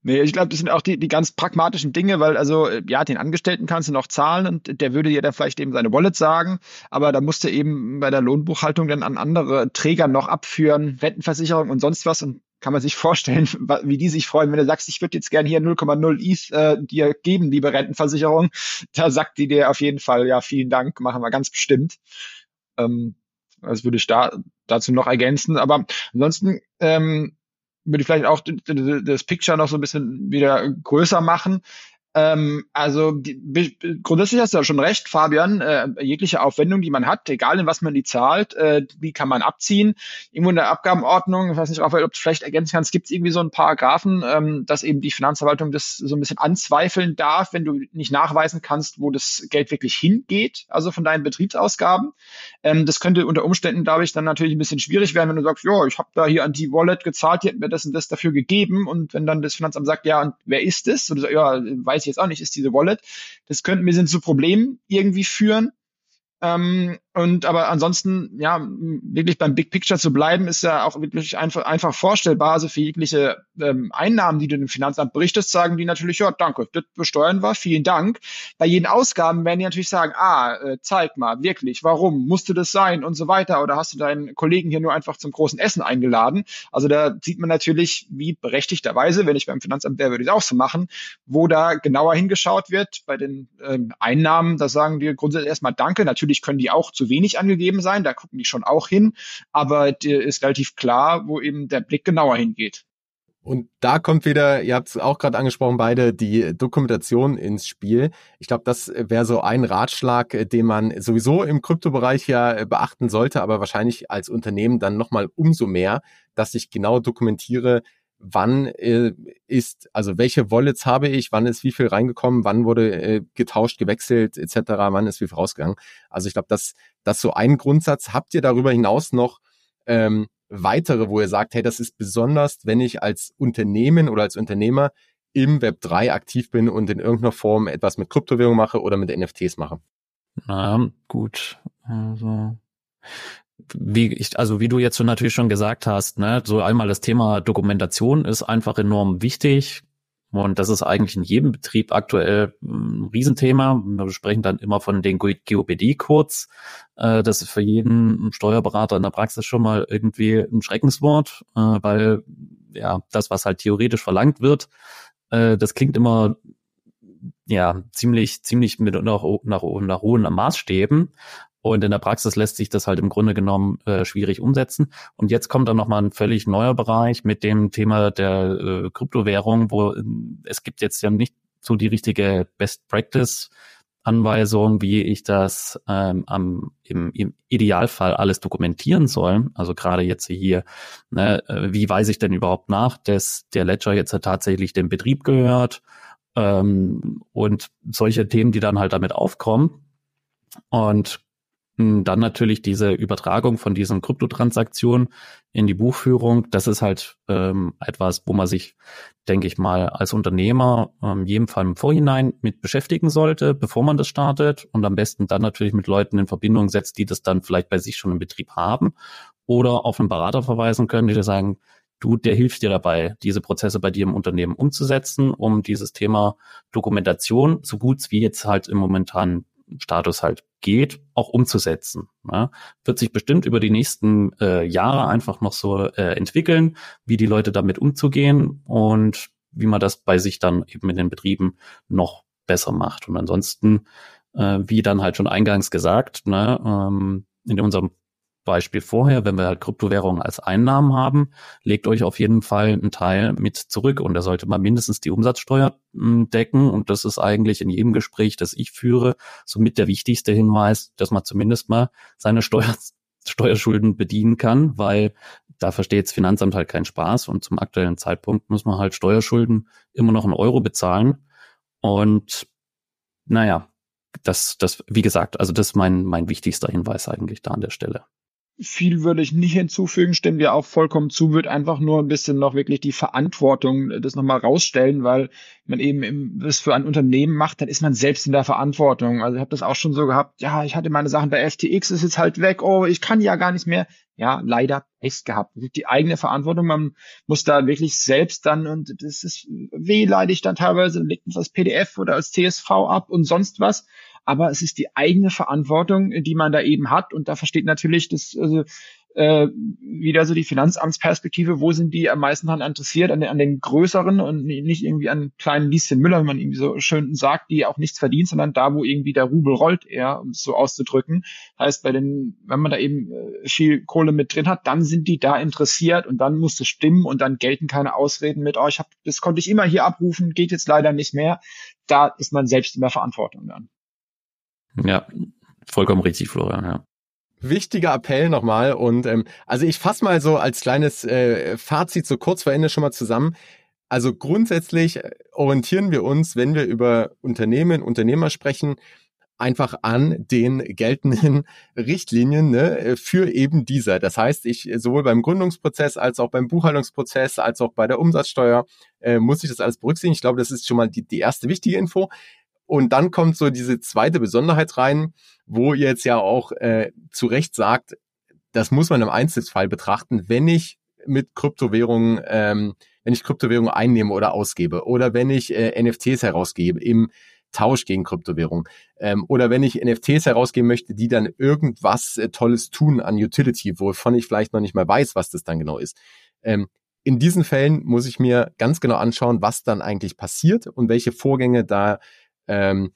Nee, ich glaube, das sind auch die, die ganz pragmatischen Dinge, weil also, ja, den Angestellten kannst du noch zahlen und der würde dir dann vielleicht eben seine Wallet sagen, aber da musst du eben bei der Lohnbuchhaltung dann an andere Träger noch abführen, Rentenversicherung und sonst was und kann man sich vorstellen, wie die sich freuen, wenn du sagst, ich würde jetzt gern hier 0,0 ETH äh, dir geben, liebe Rentenversicherung. Da sagt die dir auf jeden Fall, ja, vielen Dank, machen wir ganz bestimmt. Ähm, das würde ich da dazu noch ergänzen. Aber ansonsten ähm, würde ich vielleicht auch das Picture noch so ein bisschen wieder größer machen. Ähm, also grundsätzlich hast du ja schon recht, Fabian. Äh, jegliche Aufwendung, die man hat, egal in was man die zahlt, äh, die kann man abziehen. Irgendwo in der Abgabenordnung, ich weiß nicht, Raphael, ob du vielleicht ergänzen kannst, gibt es irgendwie so ein Paragraphen, ähm, dass eben die Finanzverwaltung das so ein bisschen anzweifeln darf, wenn du nicht nachweisen kannst, wo das Geld wirklich hingeht, also von deinen Betriebsausgaben. Ähm, das könnte unter Umständen, glaube ich, dann natürlich ein bisschen schwierig werden, wenn du sagst, ja, ich habe da hier an die Wallet gezahlt, die hat mir das und das dafür gegeben. Und wenn dann das Finanzamt sagt, ja, und wer ist das? Und du sagst, ja, weiß weiß ich jetzt auch nicht, ist diese Wallet. Das könnte ein bisschen zu Problemen irgendwie führen. Ähm, und aber ansonsten, ja, wirklich beim Big Picture zu bleiben, ist ja auch wirklich einfach, einfach vorstellbar. Also für jegliche ähm, Einnahmen, die du dem Finanzamt berichtest, sagen die natürlich, ja, danke, das besteuern wir, vielen Dank. Bei jeden Ausgaben werden die natürlich sagen, ah, äh, zeig mal, wirklich, warum, musste das sein und so weiter. Oder hast du deinen Kollegen hier nur einfach zum großen Essen eingeladen? Also da sieht man natürlich, wie berechtigterweise, wenn ich beim Finanzamt wäre, würde ich es auch so machen, wo da genauer hingeschaut wird. Bei den ähm, Einnahmen, da sagen die grundsätzlich erstmal Danke. Natürlich können die auch zu zu wenig angegeben sein, da gucken die schon auch hin, aber ist relativ klar, wo eben der Blick genauer hingeht. Und da kommt wieder, ihr habt es auch gerade angesprochen, beide die Dokumentation ins Spiel. Ich glaube, das wäre so ein Ratschlag, äh, den man sowieso im Kryptobereich ja äh, beachten sollte, aber wahrscheinlich als Unternehmen dann nochmal umso mehr, dass ich genau dokumentiere, wann äh, ist, also welche Wallets habe ich, wann ist wie viel reingekommen, wann wurde äh, getauscht, gewechselt etc., wann ist wie viel rausgegangen. Also ich glaube, das, das so ein Grundsatz. Habt ihr darüber hinaus noch ähm, weitere, wo ihr sagt, hey, das ist besonders, wenn ich als Unternehmen oder als Unternehmer im Web 3 aktiv bin und in irgendeiner Form etwas mit Kryptowährung mache oder mit NFTs mache? Na gut, also wie ich, also wie du jetzt schon natürlich schon gesagt hast, ne, so einmal das Thema Dokumentation ist einfach enorm wichtig. Und das ist eigentlich in jedem Betrieb aktuell ein Riesenthema. Wir sprechen dann immer von den GOPD-Codes. Äh, das ist für jeden Steuerberater in der Praxis schon mal irgendwie ein Schreckenswort, äh, weil ja das, was halt theoretisch verlangt wird, äh, das klingt immer ja ziemlich ziemlich mit nach, nach, nach hohen Maßstäben und in der Praxis lässt sich das halt im Grunde genommen äh, schwierig umsetzen. Und jetzt kommt dann nochmal ein völlig neuer Bereich mit dem Thema der äh, Kryptowährung, wo äh, es gibt jetzt ja nicht so die richtige Best Practice Anweisung, wie ich das ähm, am, im, im Idealfall alles dokumentieren soll. Also gerade jetzt hier, ne, äh, wie weise ich denn überhaupt nach, dass der Ledger jetzt tatsächlich dem Betrieb gehört ähm, und solche Themen, die dann halt damit aufkommen. Und dann natürlich diese Übertragung von diesen Kryptotransaktionen in die Buchführung. Das ist halt ähm, etwas, wo man sich, denke ich mal, als Unternehmer ähm, jedem Fall im Vorhinein mit beschäftigen sollte, bevor man das startet und am besten dann natürlich mit Leuten in Verbindung setzt, die das dann vielleicht bei sich schon im Betrieb haben oder auf einen Berater verweisen können, die dir sagen, du, der hilft dir dabei, diese Prozesse bei dir im Unternehmen umzusetzen, um dieses Thema Dokumentation, so gut wie jetzt halt im momentanen Status halt geht, auch umzusetzen. Ja. Wird sich bestimmt über die nächsten äh, Jahre einfach noch so äh, entwickeln, wie die Leute damit umzugehen und wie man das bei sich dann eben in den Betrieben noch besser macht. Und ansonsten, äh, wie dann halt schon eingangs gesagt, ne, ähm, in unserem Beispiel vorher, wenn wir halt Kryptowährungen als Einnahmen haben, legt euch auf jeden Fall einen Teil mit zurück und da sollte man mindestens die Umsatzsteuer hm, decken und das ist eigentlich in jedem Gespräch, das ich führe, somit der wichtigste Hinweis, dass man zumindest mal seine Steuer, Steuerschulden bedienen kann, weil da versteht das Finanzamt halt keinen Spaß und zum aktuellen Zeitpunkt muss man halt Steuerschulden immer noch einen Euro bezahlen und naja, das, das, wie gesagt, also das ist mein, mein wichtigster Hinweis eigentlich da an der Stelle viel würde ich nicht hinzufügen, stimmen wir auch vollkommen zu, wird einfach nur ein bisschen noch wirklich die Verantwortung äh, das nochmal rausstellen, weil man eben das für ein Unternehmen macht, dann ist man selbst in der Verantwortung. Also ich habe das auch schon so gehabt, ja, ich hatte meine Sachen bei FTX, ist jetzt halt weg, oh, ich kann ja gar nicht mehr. Ja, leider Pech gehabt. Das die eigene Verantwortung, man muss da wirklich selbst dann, und das ist wehleidig dann teilweise, legt uns als PDF oder als CSV ab und sonst was aber es ist die eigene Verantwortung, die man da eben hat. Und da versteht natürlich das, also, äh, wieder so die Finanzamtsperspektive, wo sind die am meisten daran interessiert, an den, an den größeren und nicht irgendwie an kleinen Lieschen Müller, wie man irgendwie so schön sagt, die auch nichts verdient, sondern da, wo irgendwie der Rubel rollt, eher, um es so auszudrücken. Heißt, bei den, wenn man da eben äh, viel Kohle mit drin hat, dann sind die da interessiert und dann muss es stimmen und dann gelten keine Ausreden mit, oh, ich hab, das konnte ich immer hier abrufen, geht jetzt leider nicht mehr. Da ist man selbst in der Verantwortung dann. Ja, vollkommen richtig, Florian, ja. Wichtiger Appell nochmal und ähm, also ich fasse mal so als kleines äh, Fazit so kurz vor Ende schon mal zusammen. Also grundsätzlich äh, orientieren wir uns, wenn wir über Unternehmen, Unternehmer sprechen, einfach an den geltenden Richtlinien ne, für eben dieser. Das heißt, ich sowohl beim Gründungsprozess als auch beim Buchhaltungsprozess als auch bei der Umsatzsteuer äh, muss ich das alles berücksichtigen. Ich glaube, das ist schon mal die, die erste wichtige Info. Und dann kommt so diese zweite Besonderheit rein, wo ihr jetzt ja auch äh, zu Recht sagt, das muss man im Einzelfall betrachten, wenn ich mit Kryptowährungen, ähm, wenn ich Kryptowährungen einnehme oder ausgebe oder wenn ich äh, NFTs herausgebe im Tausch gegen Kryptowährung. Ähm, oder wenn ich NFTs herausgeben möchte, die dann irgendwas äh, Tolles tun an Utility, wovon ich vielleicht noch nicht mal weiß, was das dann genau ist. Ähm, in diesen Fällen muss ich mir ganz genau anschauen, was dann eigentlich passiert und welche Vorgänge da ähm,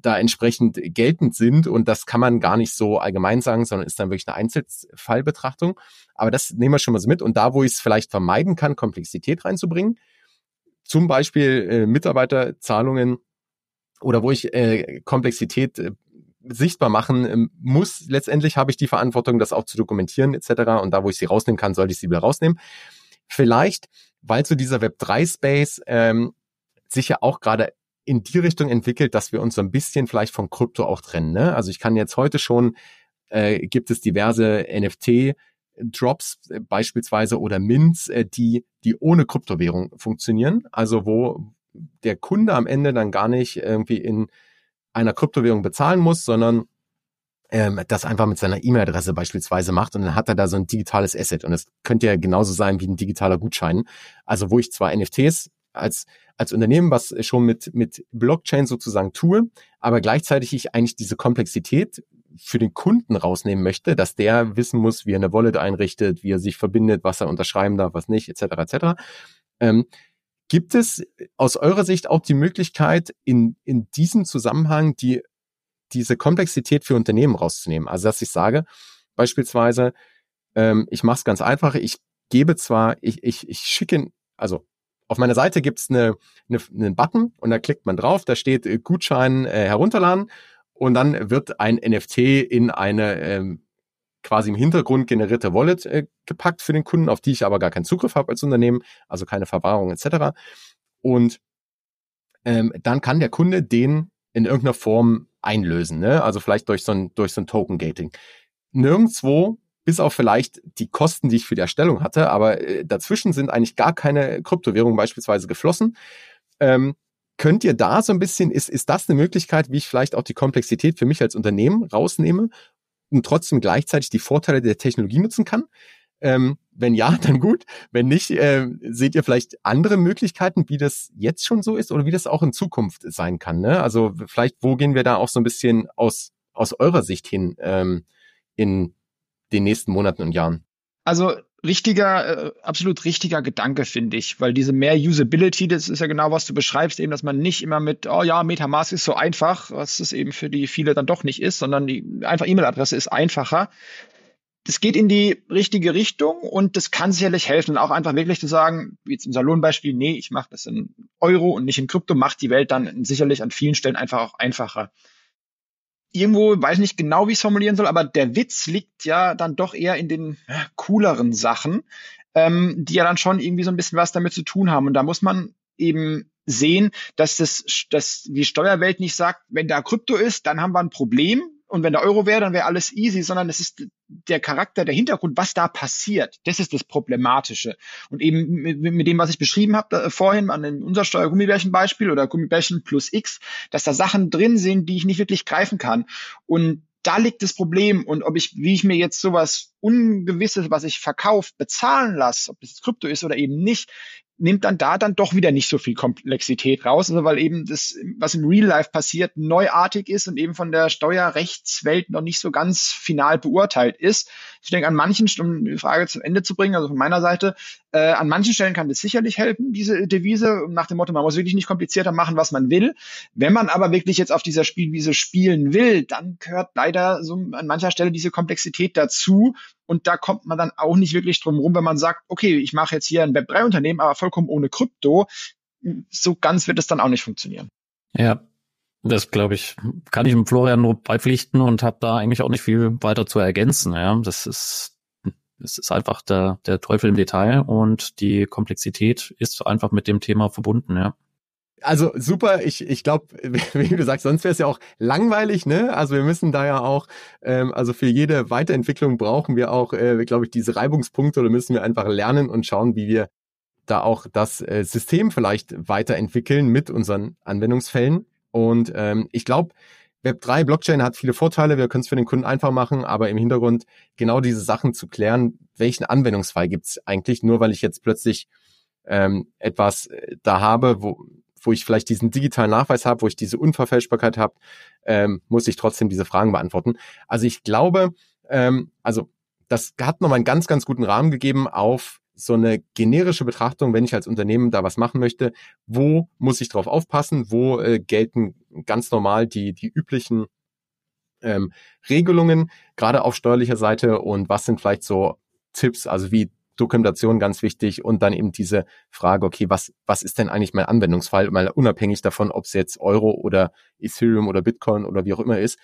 da entsprechend geltend sind. Und das kann man gar nicht so allgemein sagen, sondern ist dann wirklich eine Einzelfallbetrachtung. Aber das nehmen wir schon mal so mit. Und da, wo ich es vielleicht vermeiden kann, Komplexität reinzubringen, zum Beispiel äh, Mitarbeiterzahlungen oder wo ich äh, Komplexität äh, sichtbar machen äh, muss, letztendlich habe ich die Verantwortung, das auch zu dokumentieren etc. Und da, wo ich sie rausnehmen kann, sollte ich sie wieder rausnehmen. Vielleicht, weil zu dieser Web3-Space ähm, sich ja auch gerade in die Richtung entwickelt, dass wir uns so ein bisschen vielleicht von Krypto auch trennen. Ne? Also ich kann jetzt heute schon, äh, gibt es diverse NFT, Drops äh, beispielsweise oder Mints, äh, die, die ohne Kryptowährung funktionieren. Also wo der Kunde am Ende dann gar nicht irgendwie in einer Kryptowährung bezahlen muss, sondern ähm, das einfach mit seiner E-Mail-Adresse beispielsweise macht und dann hat er da so ein digitales Asset und das könnte ja genauso sein wie ein digitaler Gutschein. Also wo ich zwar NFTs als als Unternehmen, was schon mit mit Blockchain sozusagen tue, aber gleichzeitig ich eigentlich diese Komplexität für den Kunden rausnehmen möchte, dass der wissen muss, wie er eine Wallet einrichtet, wie er sich verbindet, was er unterschreiben darf, was nicht, etc. etc. Ähm, gibt es aus eurer Sicht auch die Möglichkeit, in, in diesem Zusammenhang die, diese Komplexität für Unternehmen rauszunehmen? Also dass ich sage, beispielsweise, ähm, ich mache es ganz einfach, ich gebe zwar, ich, ich, ich schicke, also auf meiner Seite gibt's eine, eine, einen Button und da klickt man drauf, da steht äh, Gutschein äh, herunterladen und dann wird ein NFT in eine ähm, quasi im Hintergrund generierte Wallet äh, gepackt für den Kunden, auf die ich aber gar keinen Zugriff habe als Unternehmen, also keine Verwahrung etc. Und ähm, dann kann der Kunde den in irgendeiner Form einlösen, ne? also vielleicht durch so ein, durch so ein Token-Gating. Nirgendwo bis auf vielleicht die Kosten, die ich für die Erstellung hatte, aber äh, dazwischen sind eigentlich gar keine Kryptowährungen beispielsweise geflossen. Ähm, könnt ihr da so ein bisschen, ist, ist das eine Möglichkeit, wie ich vielleicht auch die Komplexität für mich als Unternehmen rausnehme und trotzdem gleichzeitig die Vorteile der Technologie nutzen kann? Ähm, wenn ja, dann gut. Wenn nicht, äh, seht ihr vielleicht andere Möglichkeiten, wie das jetzt schon so ist oder wie das auch in Zukunft sein kann. Ne? Also vielleicht, wo gehen wir da auch so ein bisschen aus, aus eurer Sicht hin ähm, in den nächsten Monaten und Jahren? Also richtiger, äh, absolut richtiger Gedanke, finde ich, weil diese mehr Usability, das ist ja genau, was du beschreibst, eben, dass man nicht immer mit, oh ja, Metamask ist so einfach, was es eben für die viele dann doch nicht ist, sondern die einfach E-Mail-Adresse ist einfacher. Das geht in die richtige Richtung und das kann sicherlich helfen, auch einfach wirklich zu sagen, wie im Salonbeispiel, nee, ich mache das in Euro und nicht in Krypto, macht die Welt dann sicherlich an vielen Stellen einfach auch einfacher irgendwo, weiß nicht genau, wie ich es formulieren soll, aber der Witz liegt ja dann doch eher in den cooleren Sachen, ähm, die ja dann schon irgendwie so ein bisschen was damit zu tun haben. Und da muss man eben sehen, dass das, dass die Steuerwelt nicht sagt, wenn da Krypto ist, dann haben wir ein Problem, und wenn der Euro wäre, dann wäre alles easy, sondern es ist der Charakter, der Hintergrund, was da passiert. Das ist das Problematische. Und eben mit, mit dem, was ich beschrieben habe äh, vorhin an dem unser Steuer-Gummibärchen-Beispiel oder Gummibärchen plus X, dass da Sachen drin sind, die ich nicht wirklich greifen kann. Und da liegt das Problem. Und ob ich, wie ich mir jetzt sowas Ungewisses, was ich verkaufe, bezahlen lasse, ob das Krypto ist oder eben nicht, nimmt dann da dann doch wieder nicht so viel Komplexität raus, also weil eben das, was im Real Life passiert, neuartig ist und eben von der Steuerrechtswelt noch nicht so ganz final beurteilt ist. Ich denke, an manchen, um die Frage zum Ende zu bringen, also von meiner Seite, äh, an manchen Stellen kann das sicherlich helfen, diese Devise, nach dem Motto, man muss wirklich nicht komplizierter machen, was man will. Wenn man aber wirklich jetzt auf dieser Spielwiese spielen will, dann gehört leider so an mancher Stelle diese Komplexität dazu. Und da kommt man dann auch nicht wirklich drum rum, wenn man sagt, okay, ich mache jetzt hier ein Web3-Unternehmen, aber vollkommen ohne Krypto. So ganz wird es dann auch nicht funktionieren. Ja, das glaube ich, kann ich dem Florian nur beipflichten und habe da eigentlich auch nicht viel weiter zu ergänzen. Ja, das ist es ist einfach der, der Teufel im Detail und die Komplexität ist einfach mit dem Thema verbunden, ja. Also super, ich, ich glaube, wie du sagst, sonst wäre es ja auch langweilig, ne? Also wir müssen da ja auch, ähm, also für jede Weiterentwicklung brauchen wir auch, äh, glaube ich, diese Reibungspunkte oder müssen wir einfach lernen und schauen, wie wir da auch das äh, System vielleicht weiterentwickeln mit unseren Anwendungsfällen. Und ähm, ich glaube, Web3 Blockchain hat viele Vorteile, wir können es für den Kunden einfach machen, aber im Hintergrund genau diese Sachen zu klären, welchen Anwendungsfall gibt es eigentlich, nur weil ich jetzt plötzlich ähm, etwas äh, da habe, wo, wo ich vielleicht diesen digitalen Nachweis habe, wo ich diese Unverfälschbarkeit habe, ähm, muss ich trotzdem diese Fragen beantworten. Also ich glaube, ähm, also das hat nochmal einen ganz, ganz guten Rahmen gegeben auf so eine generische Betrachtung, wenn ich als Unternehmen da was machen möchte, wo muss ich drauf aufpassen, wo äh, gelten ganz normal die, die üblichen ähm, Regelungen, gerade auf steuerlicher Seite und was sind vielleicht so Tipps, also wie Dokumentation ganz wichtig und dann eben diese Frage, okay, was, was ist denn eigentlich mein Anwendungsfall, mal unabhängig davon, ob es jetzt Euro oder Ethereum oder Bitcoin oder wie auch immer ist.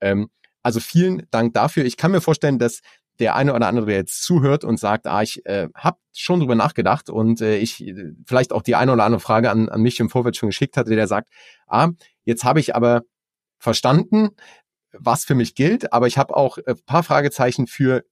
Ähm, also vielen Dank dafür. Ich kann mir vorstellen, dass der eine oder andere, der jetzt zuhört und sagt, ah, ich äh, habe schon drüber nachgedacht und äh, ich äh, vielleicht auch die eine oder andere Frage an, an mich im Vorfeld schon geschickt hatte, der sagt, ah, jetzt habe ich aber verstanden, was für mich gilt, aber ich habe auch ein paar Fragezeichen für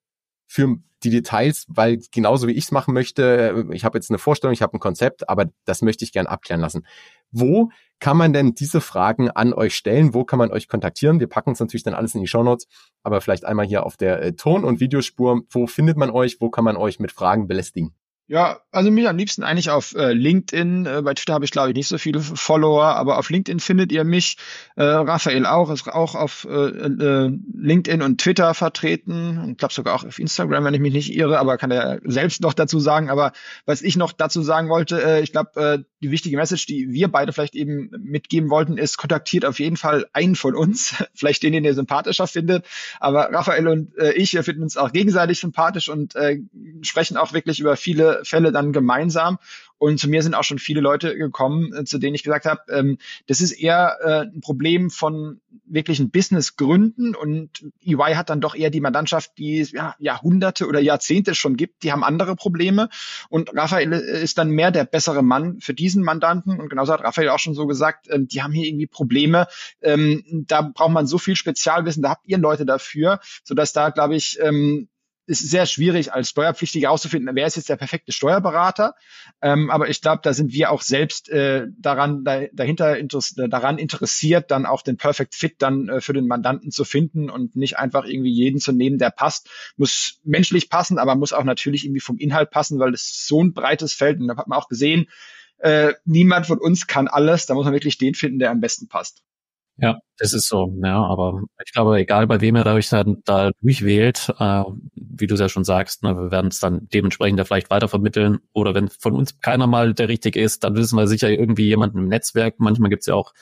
für die Details, weil genauso wie ich es machen möchte, äh, ich habe jetzt eine Vorstellung, ich habe ein Konzept, aber das möchte ich gern abklären lassen. Wo kann man denn diese Fragen an euch stellen? Wo kann man euch kontaktieren? Wir packen es natürlich dann alles in die Show Notes, aber vielleicht einmal hier auf der äh, Ton- und Videospur. Wo findet man euch? Wo kann man euch mit Fragen belästigen? Ja, also mich am liebsten eigentlich auf äh, LinkedIn. Äh, bei Twitter habe ich, glaube ich, nicht so viele Follower, aber auf LinkedIn findet ihr mich. Äh, Raphael auch, ist auch auf äh, äh, LinkedIn und Twitter vertreten. Und glaube sogar auch auf Instagram, wenn ich mich nicht irre, aber kann er selbst noch dazu sagen. Aber was ich noch dazu sagen wollte, äh, ich glaube, die wichtige Message, die wir beide vielleicht eben mitgeben wollten, ist, kontaktiert auf jeden Fall einen von uns, vielleicht den, den ihr sympathischer findet. Aber Raphael und ich, wir finden uns auch gegenseitig sympathisch und sprechen auch wirklich über viele Fälle dann gemeinsam. Und zu mir sind auch schon viele Leute gekommen, äh, zu denen ich gesagt habe, ähm, das ist eher äh, ein Problem von wirklichen Businessgründen. Und EY hat dann doch eher die Mandantschaft, die es ja, Jahrhunderte oder Jahrzehnte schon gibt, die haben andere Probleme. Und Raphael ist dann mehr der bessere Mann für diesen Mandanten. Und genauso hat Raphael auch schon so gesagt, ähm, die haben hier irgendwie Probleme, ähm, da braucht man so viel Spezialwissen, da habt ihr Leute dafür, sodass da, glaube ich, ähm, ist sehr schwierig als Steuerpflichtiger herauszufinden, wer ist jetzt der perfekte Steuerberater. Ähm, aber ich glaube, da sind wir auch selbst äh, daran da, dahinter interess daran interessiert, dann auch den Perfect Fit dann äh, für den Mandanten zu finden und nicht einfach irgendwie jeden zu nehmen, der passt. Muss menschlich passen, aber muss auch natürlich irgendwie vom Inhalt passen, weil es so ein breites Feld und da hat man auch gesehen, äh, niemand von uns kann alles. Da muss man wirklich den finden, der am besten passt. Ja, das ist so. Ja, aber ich glaube, egal bei wem er euch da durchwählt, äh, wie du es ja schon sagst, ne, wir werden es dann dementsprechend ja vielleicht weitervermitteln. Oder wenn von uns keiner mal der richtige ist, dann wissen wir sicher irgendwie jemanden im Netzwerk. Manchmal gibt's ja auch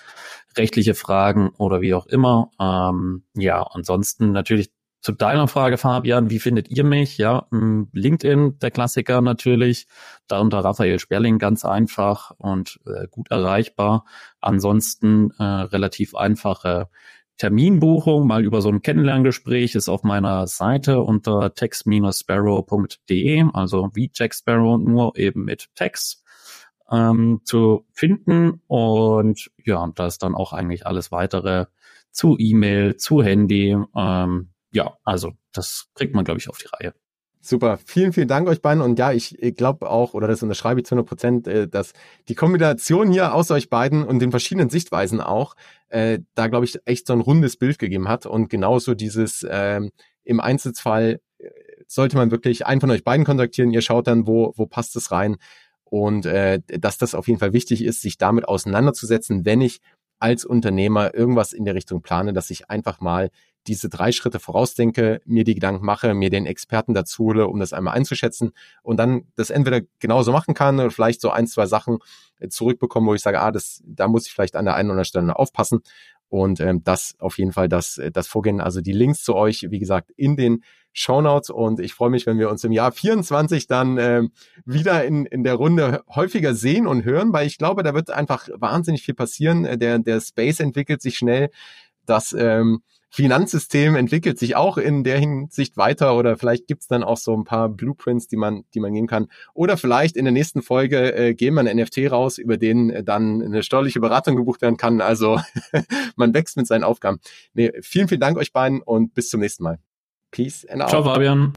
rechtliche Fragen oder wie auch immer. Ähm, ja, ansonsten natürlich zu deiner Frage, Fabian, wie findet ihr mich? Ja, LinkedIn, der Klassiker natürlich, darunter Raphael Sperling ganz einfach und äh, gut erreichbar. Ansonsten äh, relativ einfache Terminbuchung, mal über so ein Kennenlerngespräch, ist auf meiner Seite unter text-sparrow.de, also wie Jack Sparrow, nur eben mit Text ähm, zu finden. Und ja, da ist dann auch eigentlich alles weitere zu E-Mail, zu Handy, ähm, ja, also das kriegt man, glaube ich, auf die Reihe. Super, vielen, vielen Dank euch beiden. Und ja, ich glaube auch, oder das unterschreibe ich zu 100 Prozent, äh, dass die Kombination hier aus euch beiden und den verschiedenen Sichtweisen auch, äh, da glaube ich echt so ein rundes Bild gegeben hat. Und genauso dieses ähm, im Einzelfall äh, sollte man wirklich einen von euch beiden kontaktieren. Ihr schaut dann, wo, wo passt es rein. Und äh, dass das auf jeden Fall wichtig ist, sich damit auseinanderzusetzen, wenn ich als Unternehmer irgendwas in der Richtung plane, dass ich einfach mal diese drei Schritte vorausdenke, mir die Gedanken mache, mir den Experten dazu hole, um das einmal einzuschätzen und dann das entweder genauso machen kann oder vielleicht so ein, zwei Sachen äh, zurückbekommen, wo ich sage, ah, das, da muss ich vielleicht an der einen oder anderen Stelle aufpassen. Und ähm, das auf jeden Fall das, äh, das Vorgehen. Also die Links zu euch, wie gesagt, in den Show Notes. Und ich freue mich, wenn wir uns im Jahr 24 dann ähm, wieder in, in der Runde häufiger sehen und hören, weil ich glaube, da wird einfach wahnsinnig viel passieren. Äh, der, der Space entwickelt sich schnell. Das ähm, Finanzsystem entwickelt sich auch in der Hinsicht weiter oder vielleicht gibt's dann auch so ein paar Blueprints, die man, die man gehen kann. Oder vielleicht in der nächsten Folge äh, gehen wir einen NFT raus, über den äh, dann eine steuerliche Beratung gebucht werden kann. Also man wächst mit seinen Aufgaben. Nee, vielen, vielen Dank euch beiden und bis zum nächsten Mal. Peace and out. Ciao, Fabian.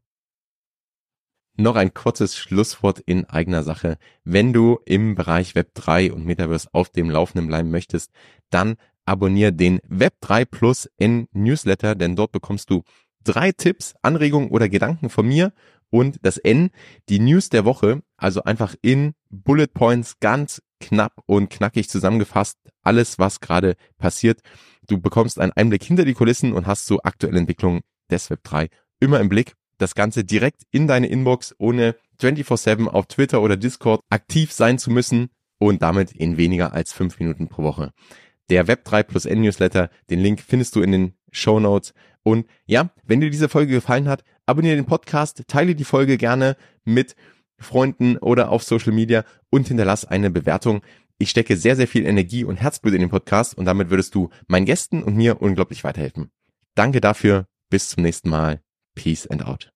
Noch ein kurzes Schlusswort in eigener Sache. Wenn du im Bereich Web 3 und Metaverse auf dem Laufenden bleiben möchtest, dann abonniere den Web3 Plus N Newsletter, denn dort bekommst du drei Tipps, Anregungen oder Gedanken von mir und das N, die News der Woche, also einfach in Bullet Points ganz knapp und knackig zusammengefasst, alles, was gerade passiert. Du bekommst einen Einblick hinter die Kulissen und hast so aktuelle Entwicklungen des Web 3 immer im Blick. Das Ganze direkt in deine Inbox, ohne 24-7 auf Twitter oder Discord aktiv sein zu müssen und damit in weniger als fünf Minuten pro Woche. Der Web3 plus N Newsletter, den Link findest du in den Show Notes. Und ja, wenn dir diese Folge gefallen hat, abonniere den Podcast, teile die Folge gerne mit Freunden oder auf Social Media und hinterlass eine Bewertung. Ich stecke sehr, sehr viel Energie und Herzblut in den Podcast und damit würdest du meinen Gästen und mir unglaublich weiterhelfen. Danke dafür. Bis zum nächsten Mal. Peace and out.